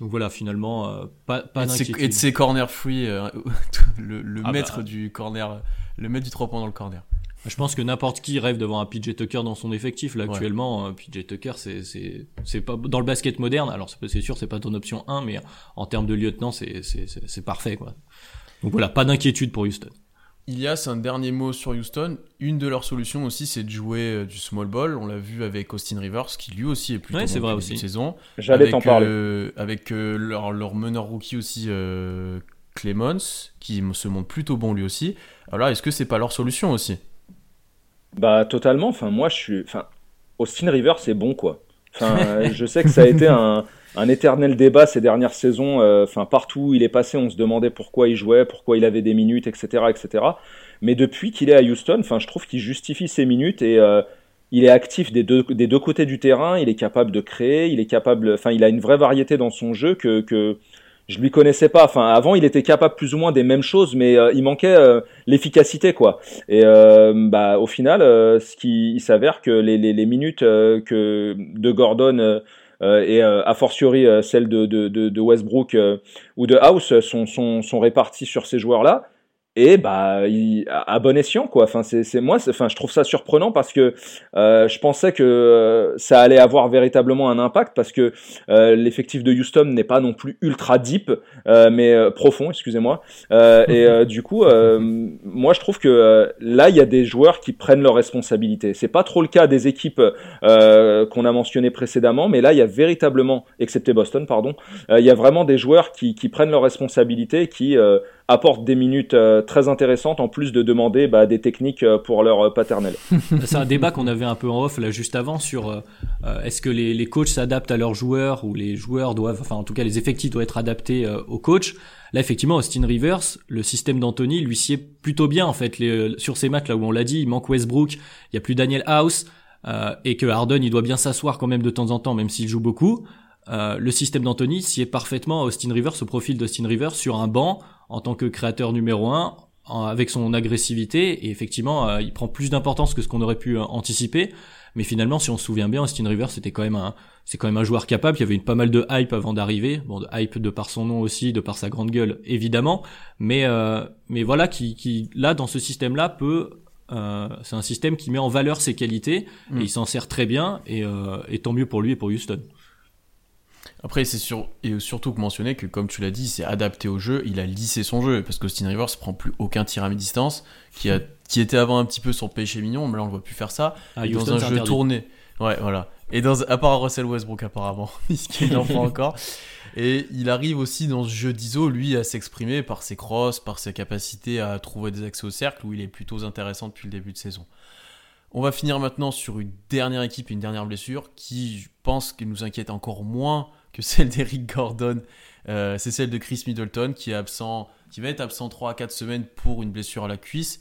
Donc voilà, finalement, pas, pas d'inquiétude. Et de ses corner free, [LAUGHS] le, le ah maître bah. du corner, le maître du 3 points dans le corner. Je pense que n'importe qui rêve d'avoir un PJ Tucker dans son effectif. Là, actuellement, PJ Tucker, c'est, c'est, c'est pas, dans le basket moderne, alors c'est sûr, c'est pas ton option 1, mais en termes de lieutenant, c'est, c'est, c'est parfait, quoi. Donc voilà, pas d'inquiétude pour Houston. Ilias, un dernier mot sur Houston. Une de leurs solutions aussi, c'est de jouer euh, du small ball. On l'a vu avec Austin Rivers, qui lui aussi est plutôt ouais, c'est vrai aussi. saison. J'allais t'en parler. Euh, avec euh, leur, leur, meneur rookie aussi, euh, Clemens, qui se montre plutôt bon lui aussi. Alors, est-ce que c'est pas leur solution aussi? Bah, totalement. Enfin, moi, je suis. Enfin, Austin Rivers, c'est bon, quoi. Enfin, je sais que ça a été un un éternel débat ces dernières saisons. Euh, enfin, partout où il est passé, on se demandait pourquoi il jouait, pourquoi il avait des minutes, etc., etc. Mais depuis qu'il est à Houston, enfin, je trouve qu'il justifie ses minutes et euh, il est actif des deux, des deux côtés du terrain. Il est capable de créer, il est capable, enfin, il a une vraie variété dans son jeu que, que je lui connaissais pas. Enfin, avant, il était capable plus ou moins des mêmes choses, mais euh, il manquait l'efficacité, quoi. Et bah, au final, ce qui, il s'avère que les, les, les minutes que de Gordon euh, et euh, a fortiori euh, celles de, de, de, Westbrook ou de House sont, sont, sont réparties sur ces joueurs-là et bah à bon escient quoi. Enfin c'est moi enfin je trouve ça surprenant parce que euh, je pensais que euh, ça allait avoir véritablement un impact parce que euh, l'effectif de Houston n'est pas non plus ultra deep mais profond excusez-moi. Et du coup [LAUGHS] moi je trouve que là il y a des joueurs qui prennent leurs responsabilités. C'est pas trop le cas des équipes qu'on a mentionnées précédemment mais là il y a véritablement excepté Boston pardon il y a vraiment des joueurs qui, qui prennent leurs responsabilités qui apportent des minutes euh, très intéressantes en plus de demander bah, des techniques euh, pour leur euh, paternel. [LAUGHS] C'est un débat qu'on avait un peu en off là juste avant sur est-ce que les, les coachs s'adaptent à leurs joueurs ou les joueurs doivent, enfin en tout cas les effectifs doivent être adaptés aux coachs. Là effectivement Austin Rivers, le système d'Anthony lui sied plutôt bien en fait les, sur ces matchs là où on l'a dit, il manque Westbrook, il y a plus Daniel House. et que Harden il doit bien s'asseoir quand même de temps en temps même s'il joue beaucoup. Le système d'Anthony sied parfaitement à Austin Rivers, au profil d'Austin Rivers sur un banc en tant que créateur numéro un, avec son agressivité, et effectivement, euh, il prend plus d'importance que ce qu'on aurait pu euh, anticiper. Mais finalement, si on se souvient bien, Austin Rivers c'était quand même un, c'est quand même un joueur capable. Il y avait une pas mal de hype avant d'arriver. Bon, de hype de par son nom aussi, de par sa grande gueule, évidemment. Mais, euh, mais voilà, qui, qui là dans ce système-là peut euh, c'est un système qui met en valeur ses qualités Mm. et il s'en sert très bien et, euh, et tant mieux pour lui et pour Houston. Après, c'est sur... et surtout que mentionner que, comme tu l'as dit, c'est adapté au jeu, il a lissé son jeu, parce qu'Austin Rivers prend plus aucun tir à mi-distance, qui, a... qui était avant un petit peu son péché mignon, mais là on le voit plus faire ça. Et Houston, dans un jeu interdit. tourné. Ouais, voilà. Et dans, à part Russell Westbrook apparemment, puisqu'il en prend encore. Et il arrive aussi dans ce jeu d'ISO, lui, à s'exprimer par ses crosses, par ses capacités à trouver des accès au cercle, où il est plutôt intéressant depuis le début de saison. On va finir maintenant sur une dernière équipe, une dernière blessure, qui, je pense, nous inquiète encore moins que celle d'Eric Gordon. Euh, c'est celle de Chris Middleton, qui est absent, qui va être absent 3 à 4 semaines pour une blessure à la cuisse.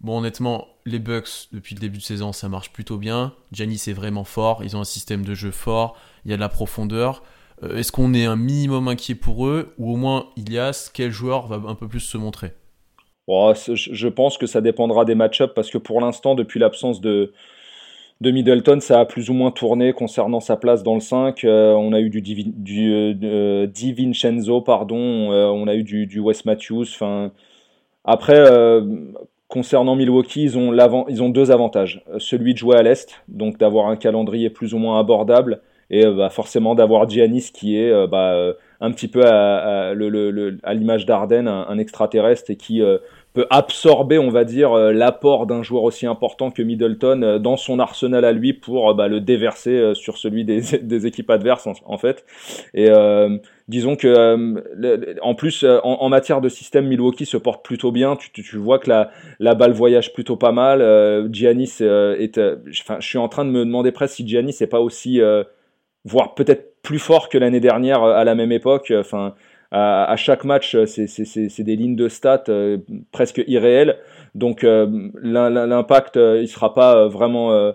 Bon, honnêtement, les Bucks, depuis le début de saison, ça marche plutôt bien. Giannis est vraiment fort. Ils ont un système de jeu fort. Il y a de la profondeur. Euh, Est-ce qu'on est un minimum inquiet pour eux Ou au moins, Ilias, quel joueur va un peu plus se montrer? Oh, je pense que ça dépendra des match-ups parce que pour l'instant, depuis l'absence de, de Middleton, ça a plus ou moins tourné concernant sa place dans le 5. Euh, on a eu du, Divi- euh, euh, Vincenzo, pardon. On a eu du, du Wes Matthews. Enfin, après, concernant Milwaukee, ils ont, ils ont deux avantages. Celui de jouer à l'Est, donc d'avoir un calendrier plus ou moins abordable, et bah, forcément d'avoir Giannis qui est bah, un petit peu à, l'image d'Arden, un, extraterrestre, et qui peut absorber, on va dire, euh, l'apport d'un joueur aussi important que Middleton euh, dans son arsenal à lui pour euh, bah, le déverser sur celui des, [LAUGHS] équipes adverses, en, fait. Et euh, disons que, en plus, en, matière de système, Milwaukee se porte plutôt bien. Tu, vois que la, balle voyage plutôt pas mal. Giannis est, enfin, je suis en train de me demander presque si Giannis n'est pas aussi, voire peut-être plus fort que l'année dernière à la même époque. Enfin, à, chaque match, euh, c'est- des lignes de stats euh, presque irréelles. Donc euh, l'im- l'im- l'impact, il sera pas vraiment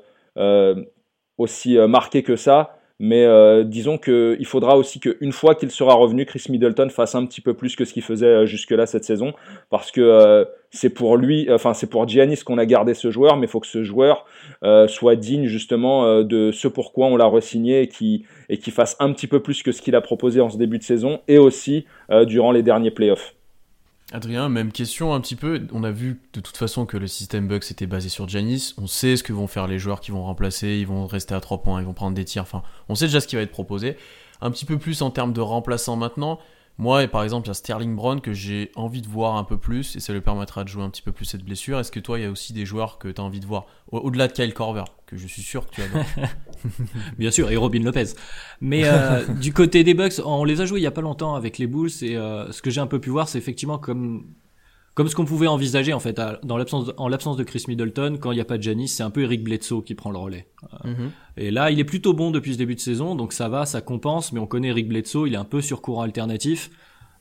aussi marqué que ça. Mais euh, disons qu'il faudra aussi qu'une fois qu'il sera revenu, Chris Middleton fasse un petit peu plus que ce qu'il faisait euh, jusque-là cette saison, parce que euh, c'est pour lui, enfin c'est pour Giannis qu'on a gardé ce joueur, mais il faut que ce joueur euh, soit digne justement de ce pourquoi on l'a re-signé et qui et fasse un petit peu plus que ce qu'il a proposé en ce début de saison et aussi durant les derniers playoffs. Adrien, même question un petit peu. On a vu de toute façon que le système Bucks était basé sur Giannis. On sait ce que vont faire les joueurs qui vont remplacer. Ils vont rester à 3 points, ils vont prendre des tirs. Enfin, on sait déjà ce qui va être proposé. Un petit peu plus en termes de remplaçants maintenant. Moi, et par exemple, il y a Sterling Brown que j'ai envie de voir un peu plus et ça lui permettra de jouer un petit peu plus cette blessure. Est-ce que toi, il y a aussi des joueurs que tu as envie de voir au- au-delà de Kyle Korver, que je suis sûr que tu adores? [LAUGHS] [LAUGHS] Bien sûr, et Robin Lopez. Mais euh, [LAUGHS] du côté des Bucks, on les a joués il y a pas longtemps avec les Bulls et euh, ce que j'ai un peu pu voir, c'est effectivement comme comme ce qu'on pouvait envisager en fait à- dans l'absence de- en l'absence de Chris Middleton quand il n'y a pas de Giannis, c'est un peu Eric Bledsoe qui prend le relais. Et là, il est plutôt bon depuis ce début de saison, donc ça va, ça compense. Mais on connaît Eric Bledsoe, il est un peu sur courant alternatif.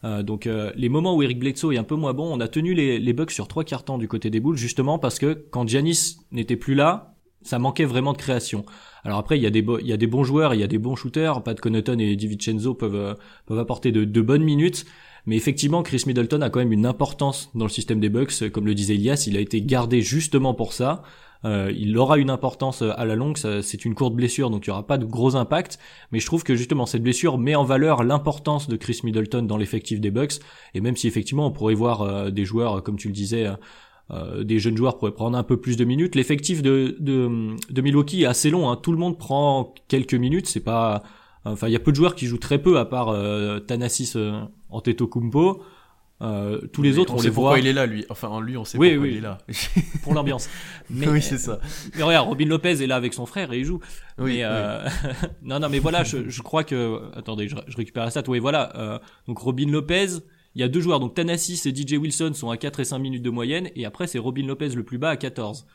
Euh, donc euh, les moments où Eric Bledsoe est un peu moins bon, on a tenu les, les Bucks sur trois quarts temps du côté des Bulls justement parce que quand Giannis n'était plus là, ça manquait vraiment de création. Alors après, il y a des il y a des bons joueurs, il y a des bons shooters. Pat Connaughton et DiVincenzo peuvent euh, peuvent apporter de, de bonnes minutes. Mais effectivement, Chris Middleton a quand même une importance dans le système des Bucks. Comme le disait Elias, il a été gardé justement pour ça. Euh, il aura une importance à la longue. C'est une courte blessure, donc il n'y aura pas de gros impact. Mais je trouve que justement cette blessure met en valeur l'importance de Chris Middleton dans l'effectif des Bucks. Et même si effectivement on pourrait voir euh, des joueurs, euh, comme tu le disais, euh, euh, des jeunes joueurs pourraient prendre un peu plus de minutes. L'effectif de, de, de Milwaukee est assez long. Hein. Tout le monde prend quelques minutes. C'est pas, enfin, il y a peu de joueurs qui jouent très peu à part euh, Thanasis euh, Antetokounmpo. Euh, tous les autres, on, sait les pourquoi voit il est là, lui. Enfin, lui, on sait Oui, pourquoi oui. il est là. [LAUGHS] pour l'ambiance. [LAUGHS] Mais, oui, c'est ça. mais regarde, Robin Lopez est là avec son frère et il joue. Oui, mais, euh, [LAUGHS] non, non, mais voilà, je, je crois que, attendez, je, je récupère la stat. Oui, voilà. euh, donc Robin Lopez, il y a deux joueurs, donc Thanasis et DJ Wilson sont à 4 et 5 minutes de moyenne, et après c'est Robin Lopez le plus bas à 14.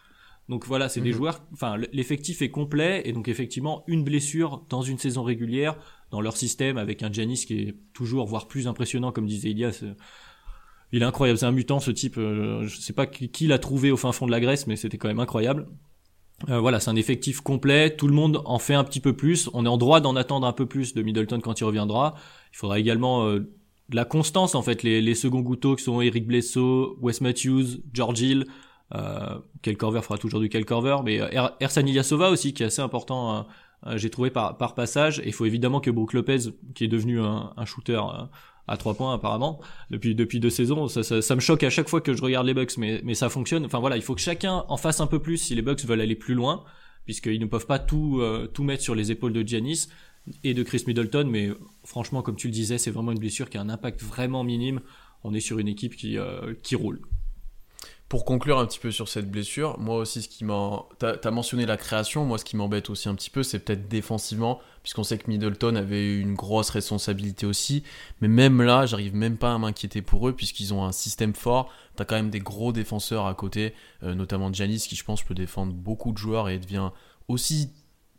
Donc voilà, c'est des Mhm. joueurs, enfin l'effectif est complet, et donc effectivement une blessure dans une saison régulière, dans leur système, avec un Giannis qui est toujours, voire plus impressionnant, comme disait Elias. euh, Il est incroyable, c'est un mutant ce type. euh, Je sais pas qui, qui l'a trouvé au fin fond de la Grèce, mais c'était quand même incroyable. Euh, voilà, c'est un effectif complet. Tout le monde en fait un petit peu plus. On est en droit d'en attendre un peu plus de Middleton quand il reviendra. Il faudra également euh, de la constance en fait. Les, les seconds goutteux qui sont Eric Bledsoe, Wes Matthews, George Hill. Euh, Kel Corver fera toujours du Kel Corver, mais euh, Er- Ersan Ilyasova aussi qui est assez important. euh, euh, J'ai trouvé par, par passage. Et il faut évidemment que Brook Lopez, qui est devenu un, un shooter euh, à trois points apparemment depuis depuis deux saisons. Ça, ça, ça, me choque à chaque fois que je regarde les Bucks, mais mais ça fonctionne. Enfin voilà, il faut que chacun en fasse un peu plus si les Bucks veulent aller plus loin, puisqu'ils ne peuvent pas tout euh, tout mettre sur les épaules de Giannis et de Chris Middleton. Mais franchement, comme tu le disais, c'est vraiment une blessure qui a un impact vraiment minime. On est sur une équipe qui euh, qui roule. Pour conclure un petit peu sur cette blessure, moi aussi, ce qui m'a. T'as as mentionné la création, moi, ce qui m'embête aussi un petit peu, c'est peut-être défensivement, puisqu'on sait que Middleton avait une grosse responsabilité aussi. Mais même là, j'arrive même pas à m'inquiéter pour eux, puisqu'ils ont un système fort. T'as quand même des gros défenseurs à côté, euh, notamment Janis, qui je pense peut défendre beaucoup de joueurs et devient aussi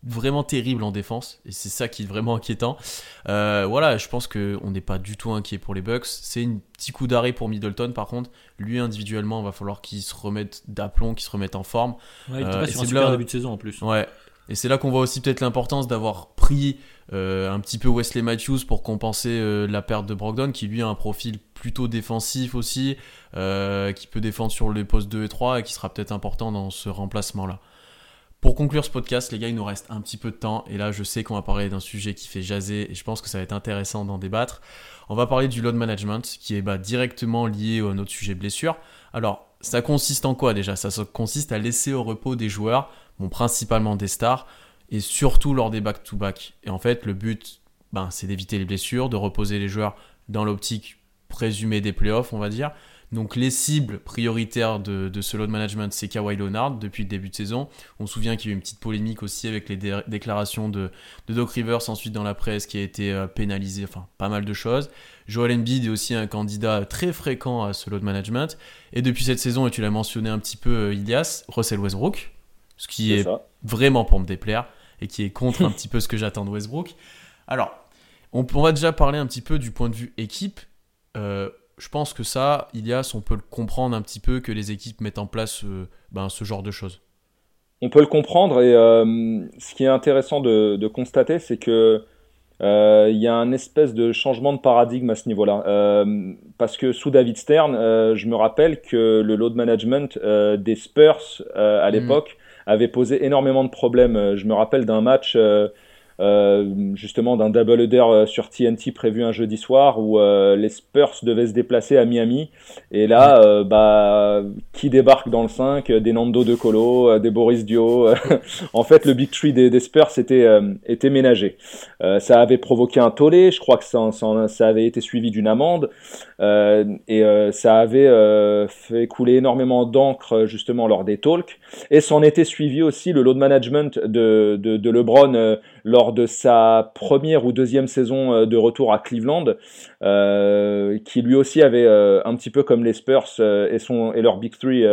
vraiment terrible en défense et c'est ça qui est vraiment inquiétant. Euh, voilà, je pense que on n'est pas du tout inquiet pour les Bucks. C'est un petit coup d'arrêt pour Middleton par contre. Lui individuellement, il va falloir qu'il se remette d'aplomb, qu'il se remette en forme. Ouais, il était pas sur un super début de saison en plus. Ouais. Et c'est là qu'on voit aussi peut-être l'importance d'avoir pris euh, un petit peu Wesley Matthews pour compenser euh, la perte de Brogdon, qui lui a un profil plutôt défensif aussi, qui peut défendre sur les postes 2 et 3 et qui sera peut-être important dans ce remplacement-là. Pour conclure ce podcast, les gars, il nous reste un petit peu de temps. Et là, je sais qu'on va parler d'un sujet qui fait jaser et je pense que ça va être intéressant d'en débattre. On va parler du load management qui est bah, directement lié à notre sujet blessure. Alors, ça consiste en quoi déjà? Ça consiste à laisser au repos des joueurs, bon, principalement des stars, et surtout lors des back-to-back. Et en fait, le but, ben, c'est d'éviter les blessures, de reposer les joueurs dans l'optique présumée des playoffs, on va dire, donc les cibles prioritaires de, ce load management, c'est Kawhi Leonard depuis le début de saison. On se souvient qu'il y a eu une petite polémique aussi avec les déclarations de, Doc Rivers ensuite dans la presse qui a été euh, pénalisé, enfin pas mal de choses. Joel Embiid est aussi un candidat très fréquent à ce load management. Et depuis cette saison, et tu l'as mentionné un petit peu euh, Ilias, Russell Westbrook, ce qui est, vraiment pour me déplaire et qui est contre [LAUGHS] un petit peu ce que j'attends de Westbrook. Alors, on, va déjà parler un petit peu du point de vue équipe. Euh, je pense que ça, Ilias, on peut le comprendre un petit peu que les équipes mettent en place euh, ben, ce genre de choses. On peut le comprendre et euh, ce qui est intéressant de, constater, c'est que euh, il y a un espèce de changement de paradigme à ce niveau-là. parce que sous David Stern, je me rappelle que le load management des Spurs à mm. l'époque avait posé énormément de problèmes. Je me rappelle d'un match euh, justement d'un double header euh, sur TNT prévu un jeudi soir où euh, les Spurs devaient se déplacer à Miami. Et là bah qui débarque dans le 5 des Nando de Colo des Boris Dio. [LAUGHS] En fait le big tree des, Spurs était était ménagé. Ça avait provoqué un tollé. Je crois que ça, ça, avait été suivi d'une amende. Et ça avait fait couler énormément d'encre justement lors des talks. Et s'en était suivi aussi le load management de, de, de LeBron lors de sa première ou deuxième saison euh, de retour à Cleveland, euh, qui lui aussi avait euh, un petit peu comme les Spurs et, son, et leur Big Three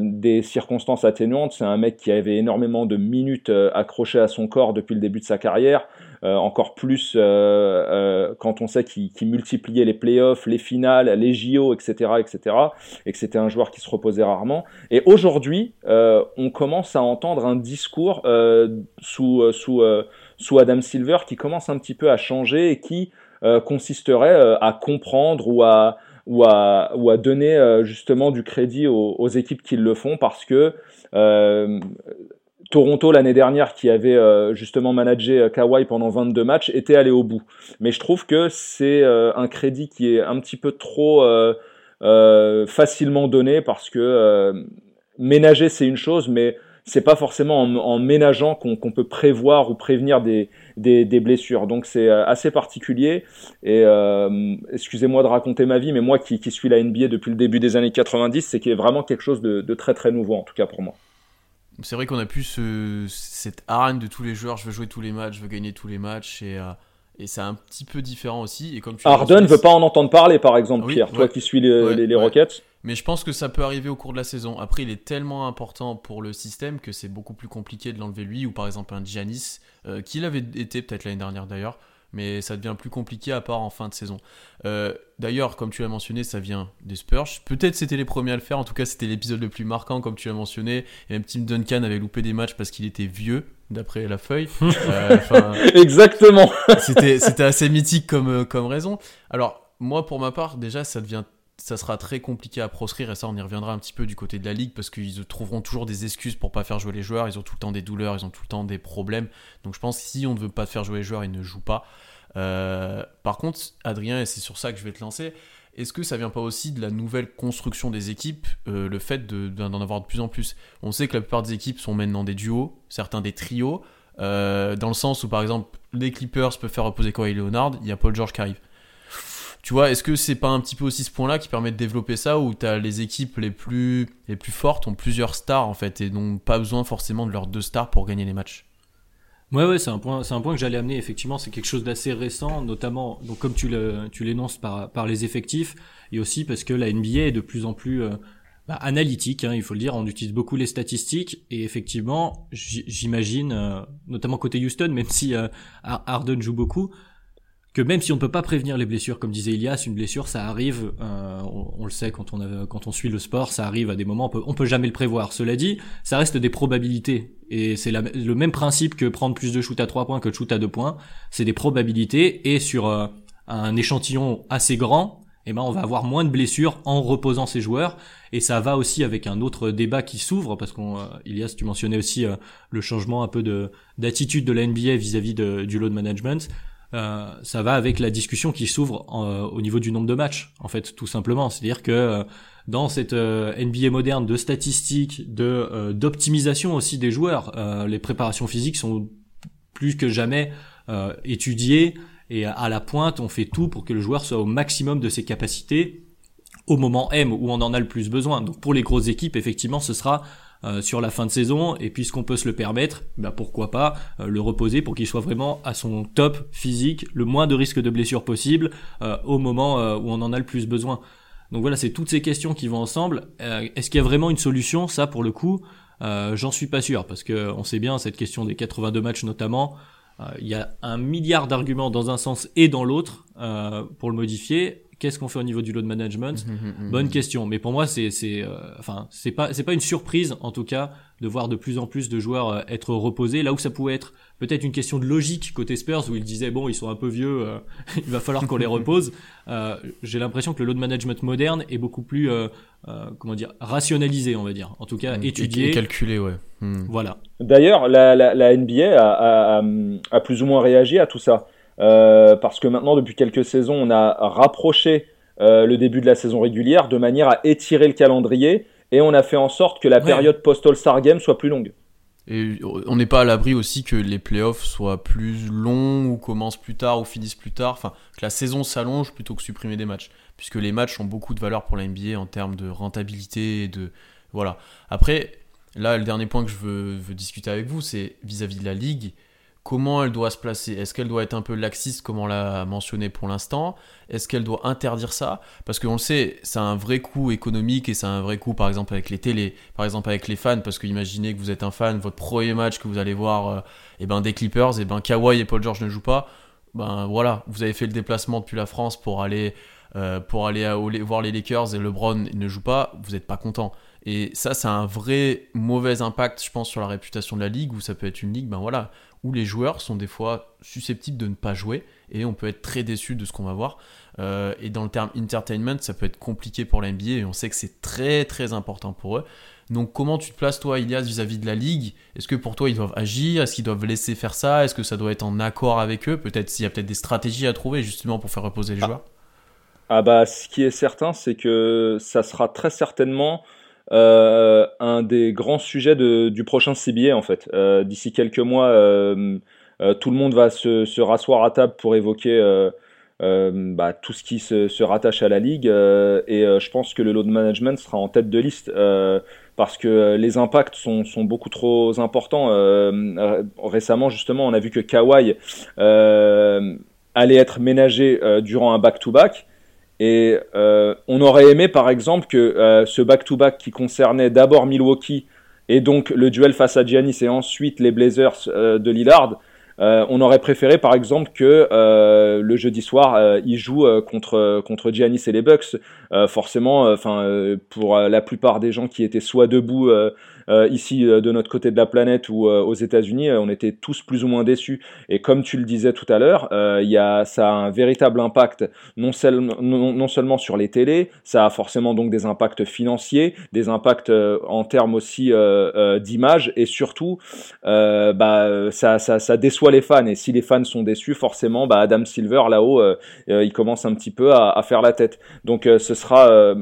des circonstances atténuantes. C'est un mec qui avait énormément de minutes accrochées à son corps depuis le début de sa carrière. Encore plus quand on sait qu'il multipliait les playoffs, les finales, les JO, etc., etc., et que c'était un joueur qui se reposait rarement. Et aujourd'hui, on commence à entendre un discours sous, sous, sous Adam Silver qui commence un petit peu à changer et qui consisterait à comprendre ou à donner justement du crédit aux, équipes qui le font parce que euh, Toronto l'année dernière, qui avait euh, justement managé euh, Kawhi pendant 22 matchs, était allé au bout. Mais je trouve que c'est euh, un crédit qui est un petit peu trop facilement donné parce que ménager c'est une chose, mais c'est pas forcément en, ménageant qu'on peut prévoir ou prévenir des, des, blessures. Donc c'est assez particulier. Et excusez-moi de raconter ma vie, mais moi qui, qui, suis la NBA depuis le début des années 90, c'est vraiment quelque chose de, de très très nouveau en tout cas pour moi c'est vrai qu'on a plus cette arène de tous les joueurs, je veux jouer tous les matchs, je veux gagner tous les matchs, et, euh, et c'est un petit peu différent aussi. Et comme tu Harden ne veut pas en entendre parler, par exemple, Pierre, toi qui suis les, les, Rockets. Mais je pense que ça peut arriver au cours de la saison. Après, il est tellement important pour le système que c'est beaucoup plus compliqué de l'enlever lui, ou par exemple un Giannis, euh, qui l'avait été peut-être l'année dernière d'ailleurs, mais ça devient plus compliqué à part en fin de saison. Euh, d'ailleurs, comme tu l'as mentionné, ça vient des Spurs. Peut-être c'était les premiers à le faire, en tout cas c'était l'épisode le plus marquant, comme tu l'as mentionné. Et même Tim Duncan avait loupé des matchs parce qu'il était vieux, d'après la feuille. [LAUGHS] Euh, Exactement. c'était assez mythique comme, euh, comme raison. Alors, moi pour ma part, déjà, ça devient ça sera très compliqué à proscrire et ça on y reviendra un petit peu du côté de la ligue parce qu'ils trouveront toujours des excuses pour pas faire jouer les joueurs, ils ont tout le temps des douleurs, ils ont tout le temps des problèmes. Donc je pense que si on ne veut pas faire jouer les joueurs, ils ne jouent pas. par contre, Adrien, et c'est sur ça que je vais te lancer, est-ce que ça vient pas aussi de la nouvelle construction des équipes, le fait d'en avoir de plus en plus? On sait que la plupart des équipes sont maintenant des duos, certains des trios, dans le sens où par exemple les Clippers peuvent faire reposer Kawhi Leonard, il y a Paul George qui arrive. Tu vois, est-ce que c'est pas un petit peu aussi ce point-là qui permet de développer ça, où tu les équipes les plus, les plus fortes ont plusieurs stars en fait, et n'ont pas besoin forcément de leurs deux stars pour gagner les matchs? Ouais, ouais, c'est un point, c'est un point que j'allais amener. Effectivement, c'est quelque chose d'assez récent, notamment, donc comme tu le, tu l'énonces par, par les effectifs, et aussi parce que la NBA est de plus en plus euh, bah, analytique, hein, il faut le dire. On utilise beaucoup les statistiques, et effectivement, j'imagine, euh, notamment côté Houston, même si euh, Harden joue beaucoup, que même si on ne peut pas prévenir les blessures, comme disait Elias, une blessure, ça arrive, euh, on, le sait quand on, a, quand on suit le sport, ça arrive à des moments, on peut, on peut jamais le prévoir. Cela dit, ça reste des probabilités. Et c'est le même principe que prendre plus de shoot à 3 points que de shoot à 2 points. C'est des probabilités, et sur euh, un échantillon assez grand, eh ben on va avoir moins de blessures en reposant ces joueurs et ça va aussi avec un autre débat qui s'ouvre parce qu'on euh, Elias tu mentionnais aussi euh, le changement un peu de d'attitude de la NBA vis-à-vis -vis du load management euh, ça va avec la discussion qui s'ouvre euh, au niveau du nombre de matchs, en fait, tout simplement. C'est-à-dire que euh, dans cette NBA moderne de statistiques, de d'optimisation aussi des joueurs, les préparations physiques sont plus que jamais étudiées et à la pointe, on fait tout pour que le joueur soit au maximum de ses capacités au moment M où on en a le plus besoin. Donc pour les grosses équipes, effectivement, ce sera sur la fin de saison et puisqu'on peut se le permettre, bah pourquoi pas euh, le reposer pour qu'il soit vraiment à son top physique, le moins de risque de blessure possible euh, au moment où on en a le plus besoin. Donc voilà, c'est toutes ces questions qui vont ensemble. Est-ce qu'il y a vraiment une solution? Ça, pour le coup, j'en suis pas sûr parce que on sait bien cette question des 82 matchs notamment. Il y a un milliard d'arguments dans un sens et dans l'autre pour le modifier Qu'est-ce qu'on fait au niveau du load management mmh, mmh, mmh, Bonne question. Mais pour moi, c'est c'est euh, enfin c'est pas c'est pas une surprise en tout cas de voir de plus en plus de joueurs euh, être reposés là où ça pouvait être peut-être une question de logique côté Spurs où ils disaient bon ils sont un peu vieux, euh, [LAUGHS] il va falloir qu'on les [LAUGHS] repose. J'ai l'impression que le load management moderne est beaucoup plus comment dire rationalisé on va dire. En tout cas étudié et, calculé ouais. Voilà. D'ailleurs la, la, la, NBA a, a, a plus ou moins réagi à tout ça. Euh, parce que maintenant, depuis quelques saisons, on a rapproché euh, le début de la saison régulière de manière à étirer le calendrier et on a fait en sorte que la période post-All-Star Game soit plus longue. Et on n'est pas à l'abri aussi que les playoffs soient plus longs ou commencent plus tard ou finissent plus tard, enfin que la saison s'allonge plutôt que supprimer des matchs, puisque les matchs ont beaucoup de valeur pour la NBA en termes de rentabilité et de voilà. Après, là le dernier point que je veux, veux discuter avec vous, c'est vis-à-vis de la ligue comment elle doit se placer. Est-ce qu'elle doit être un peu laxiste, comme on l'a mentionné pour l'instant? Est-ce qu'elle doit interdire ça? Parce qu'on le sait, ça a un vrai coût économique et ça un vrai coût, par exemple, avec les télés, par exemple, avec les fans. Parce que imaginez que vous êtes un fan, votre premier match que vous allez voir euh, eh ben, des Clippers, et eh ben Kawhi et Paul George ne jouent pas. Ben voilà, vous avez fait le déplacement depuis la France pour aller, euh, pour aller voir les Lakers et LeBron ne joue pas, vous n'êtes pas content. Et ça, ça a un vrai mauvais impact, je pense, sur la réputation de la ligue, où ça peut être une ligue, ben voilà, où les joueurs sont des fois susceptibles de ne pas jouer et on peut être très déçu de ce qu'on va voir. Euh, et dans le terme entertainment, ça peut être compliqué pour la NBA et on sait que c'est très très important pour eux. Donc comment tu te places toi, Ilias, vis-à-vis de la ligue? Est-ce que pour toi ils doivent agir? Est-ce qu'ils doivent laisser faire ça? Est-ce que ça doit être en accord avec eux? Peut-être s'il y a peut-être des stratégies à trouver justement pour faire reposer les ah. joueurs Ah bah ce qui est certain, c'est que ça sera très certainement euh, un des grands sujets du prochain CBA en fait. Euh, d'ici quelques mois, euh, tout le monde va se, se, rasseoir à table pour évoquer bah, tout ce qui se, rattache à la ligue et je pense que le load management sera en tête de liste parce que les impacts sont, sont beaucoup trop importants. récemment, justement, on a vu que Kawhi allait être ménagé durant un back-to-back. Et euh, on aurait aimé, par exemple, que euh, ce back-to-back qui concernait d'abord Milwaukee et donc le duel face à Giannis et ensuite les Blazers euh, de Lillard, on aurait préféré, par exemple, que le jeudi soir, il joue contre contre Giannis et les Bucks. forcément, pour la plupart des gens qui étaient soit debout ici de notre côté de la planète ou aux États-Unis, on était tous plus ou moins déçus. Et comme tu le disais tout à l'heure, il a, ça a un véritable impact non, seulement sur les télés, ça a forcément donc des impacts financiers, des impacts en termes aussi d'image et surtout, bah, ça, déçoit les fans. Et si les fans sont déçus, forcément, bah, Adam Silver là-haut, il commence un petit peu à, à faire la tête. Donc ce sera,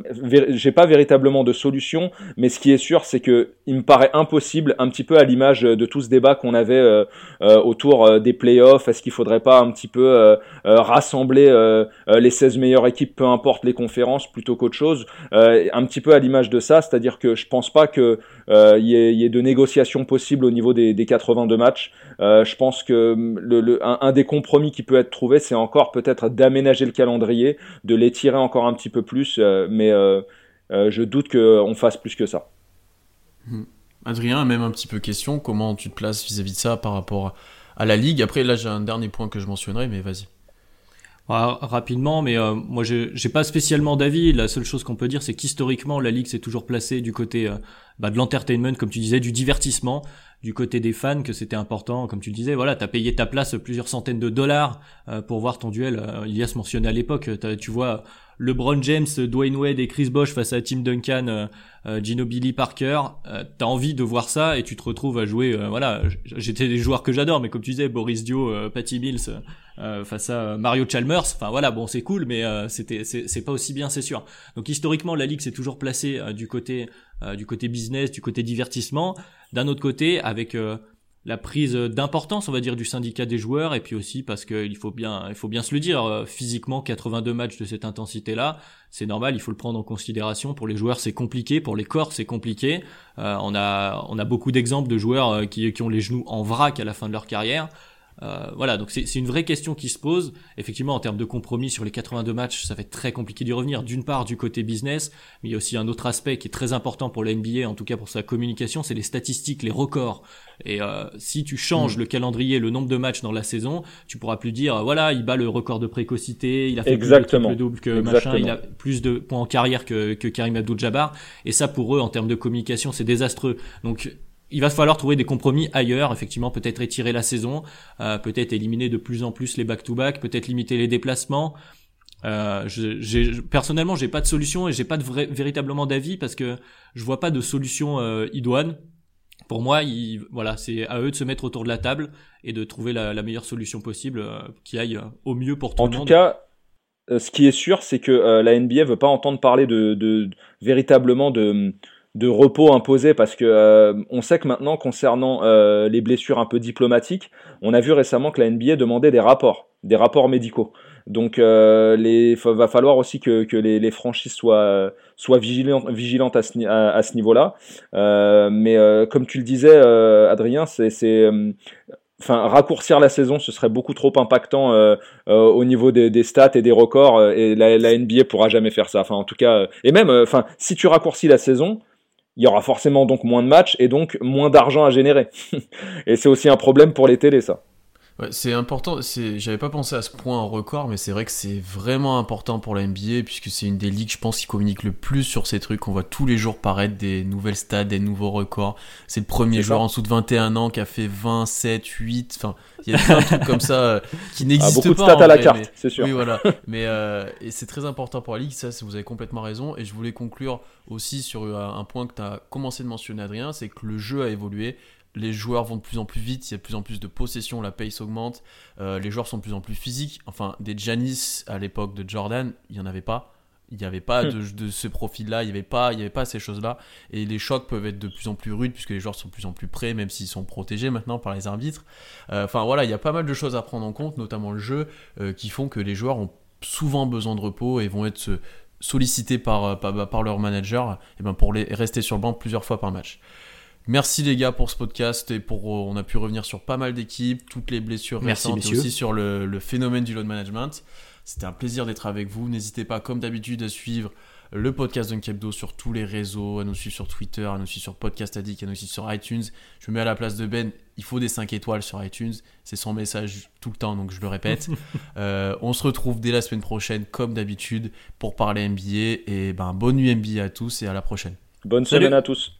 j'ai pas véritablement de solution, mais ce qui est sûr, c'est que il me paraît impossible, un petit peu à l'image de tout ce débat qu'on avait euh, euh, autour euh, des playoffs, est-ce qu'il faudrait pas un petit peu rassembler les 16 meilleures équipes, peu importe les conférences, plutôt qu'autre chose, un petit peu à l'image de ça, c'est-à-dire que je pense pas que il y, ait, de négociations possibles au niveau des, des 82 matchs. je pense que le, le un, des compromis qui peut être trouvé, c'est encore peut-être d'aménager le calendrier, de l'étirer encore un petit peu plus, mais euh, je doute qu'on fasse plus que ça. Hmm. Adrien, même un petit peu question, comment tu te places vis-à-vis de ça par rapport à la Ligue? Après, là, j'ai un dernier point que je mentionnerai, mais vas-y. rapidement, mais euh, moi j'ai pas spécialement d'avis. La seule chose qu'on peut dire, c'est qu'historiquement la ligue s'est toujours placée du côté euh, bah, de l'entertainment, comme tu disais, du divertissement, du côté des fans, que c'était important, comme tu disais. Voilà, t'as payé ta place plusieurs centaines de dollars pour voir ton duel. Il a se mentionné à l'époque. Tu vois LeBron James, Dwayne Wade et Chris Bosh face à Tim Duncan, euh, euh, Gino Billy Parker, euh, t'as envie de voir ça et tu te retrouves à jouer. voilà, j'étais des joueurs que j'adore, mais comme tu disais, Boris Dio, Patty Mills face à Mario Chalmers. Enfin voilà, bon c'est cool, mais c'était c'est pas aussi bien, c'est sûr. Donc historiquement, la ligue s'est toujours placée du côté du côté business, du côté divertissement. D'un autre côté, avec la prise d'importance, on va dire, du syndicat des joueurs, et puis aussi parce qu'il faut bien, il faut bien se le dire, euh, physiquement, 82 matchs de cette intensité-là, c'est normal, il faut le prendre en considération. Pour les joueurs, c'est compliqué, pour les corps, c'est compliqué. Euh, on a, on a beaucoup d'exemples de joueurs euh, qui, qui ont les genoux en vrac à la fin de leur carrière. Euh, voilà, donc c'est une vraie question qui se pose. Effectivement, en termes de compromis sur les 82 matchs, ça va être très compliqué d'y revenir. D'une part, du côté business, mais il y a aussi un autre aspect qui est très important pour la NBA, en tout cas pour sa communication, c'est les statistiques, les records. Et euh, si tu changes mm. le calendrier, le nombre de matchs dans la saison, tu pourras plus dire, euh, voilà, il bat le record de précocité, il a fait Exactement. plus de double que machin, il a plus de points en carrière que, que Karim Abdul-Jabbar. Et ça, pour eux, en termes de communication, c'est désastreux. Donc il va falloir trouver des compromis ailleurs, effectivement, peut-être étirer la saison, euh, peut-être éliminer de plus en plus les back-to-back, peut-être limiter les déplacements. Euh, je, personnellement, j'ai pas de solution et j'ai pas de vrai, véritablement d'avis parce que je vois pas de solution euh, idoine. Pour moi, il, voilà, c'est à eux de se mettre autour de la table et de trouver la, meilleure solution possible euh, qui aille euh, au mieux pour tout le monde. En tout cas, ce qui est sûr, c'est que la NBA veut pas entendre parler de, de véritablement de de repos imposé parce que euh, on sait que maintenant concernant euh, les blessures un peu diplomatiques, on a vu récemment que la NBA demandait des rapports, des rapports médicaux. Donc euh, les va falloir aussi que, que les, les, franchises soient soient vigilantes, vigilantes à ce, à, ce niveau-là. mais comme tu le disais, Adrien, c'est enfin raccourcir la saison ce serait beaucoup trop impactant euh, au niveau des, des, stats et des records et la, la, NBA pourra jamais faire ça enfin en tout cas et même enfin si tu raccourcis la saison il y aura forcément donc moins de matchs et donc moins d'argent à générer. [LAUGHS] et c'est aussi un problème pour les télés, ça. Ouais, c'est important, j'avais pas pensé à ce point en record, mais c'est vrai que c'est vraiment important pour la NBA, puisque c'est une des ligues, je pense, qui communique le plus sur ces trucs. On voit tous les jours paraître des nouvelles stats, des nouveaux records. C'est le premier joueur en dessous de 21 ans qui a fait 20, 7, 8, enfin, il y a plein de trucs comme ça euh, qui n'existent ah, beaucoup pas. de stats à la carte, c'est sûr. Oui, voilà. [LAUGHS] mais euh, c'est très important pour la ligue, ça, vous avez complètement raison. Et je voulais conclure aussi sur euh, un point que tu as commencé de mentionner, Adrien, c'est que le jeu a évolué les joueurs vont de plus en plus vite, il y a de plus en plus de possession, la pace augmente, euh, les joueurs sont de plus en plus physiques. Enfin, des Janis à l'époque de Jordan, il n'y en avait pas. Il n'y avait pas hmm. de, ce profil-là, il n'y avait, pas, il avait pas ces choses-là. Et les chocs peuvent être de plus en plus rudes puisque les joueurs sont de plus en plus près, même s'ils sont protégés maintenant par les arbitres. Euh, enfin voilà, il y a pas mal de choses à prendre en compte, notamment le jeu, euh, qui font que les joueurs ont souvent besoin de repos et vont être sollicités par, par, par leur manager et ben pour les, rester sur le banc plusieurs fois par match. Merci les gars pour ce podcast et pour on a pu revenir sur pas mal d'équipes, toutes les blessures récentes et aussi sur le, phénomène du load management. C'était un plaisir d'être avec vous. N'hésitez pas comme d'habitude à suivre le podcast d'Unkebdo sur tous les réseaux, à nous suivre sur Twitter, à nous suivre sur Podcast Addict, à nous suivre sur iTunes. Je me mets à la place de Ben, il faut des 5 étoiles sur iTunes. C'est son message tout le temps, donc je le répète. [LAUGHS] Euh, on se retrouve dès la semaine prochaine, comme d'habitude, pour parler NBA. Et ben, bonne nuit NBA à tous et à la prochaine. Bonne semaine à tous.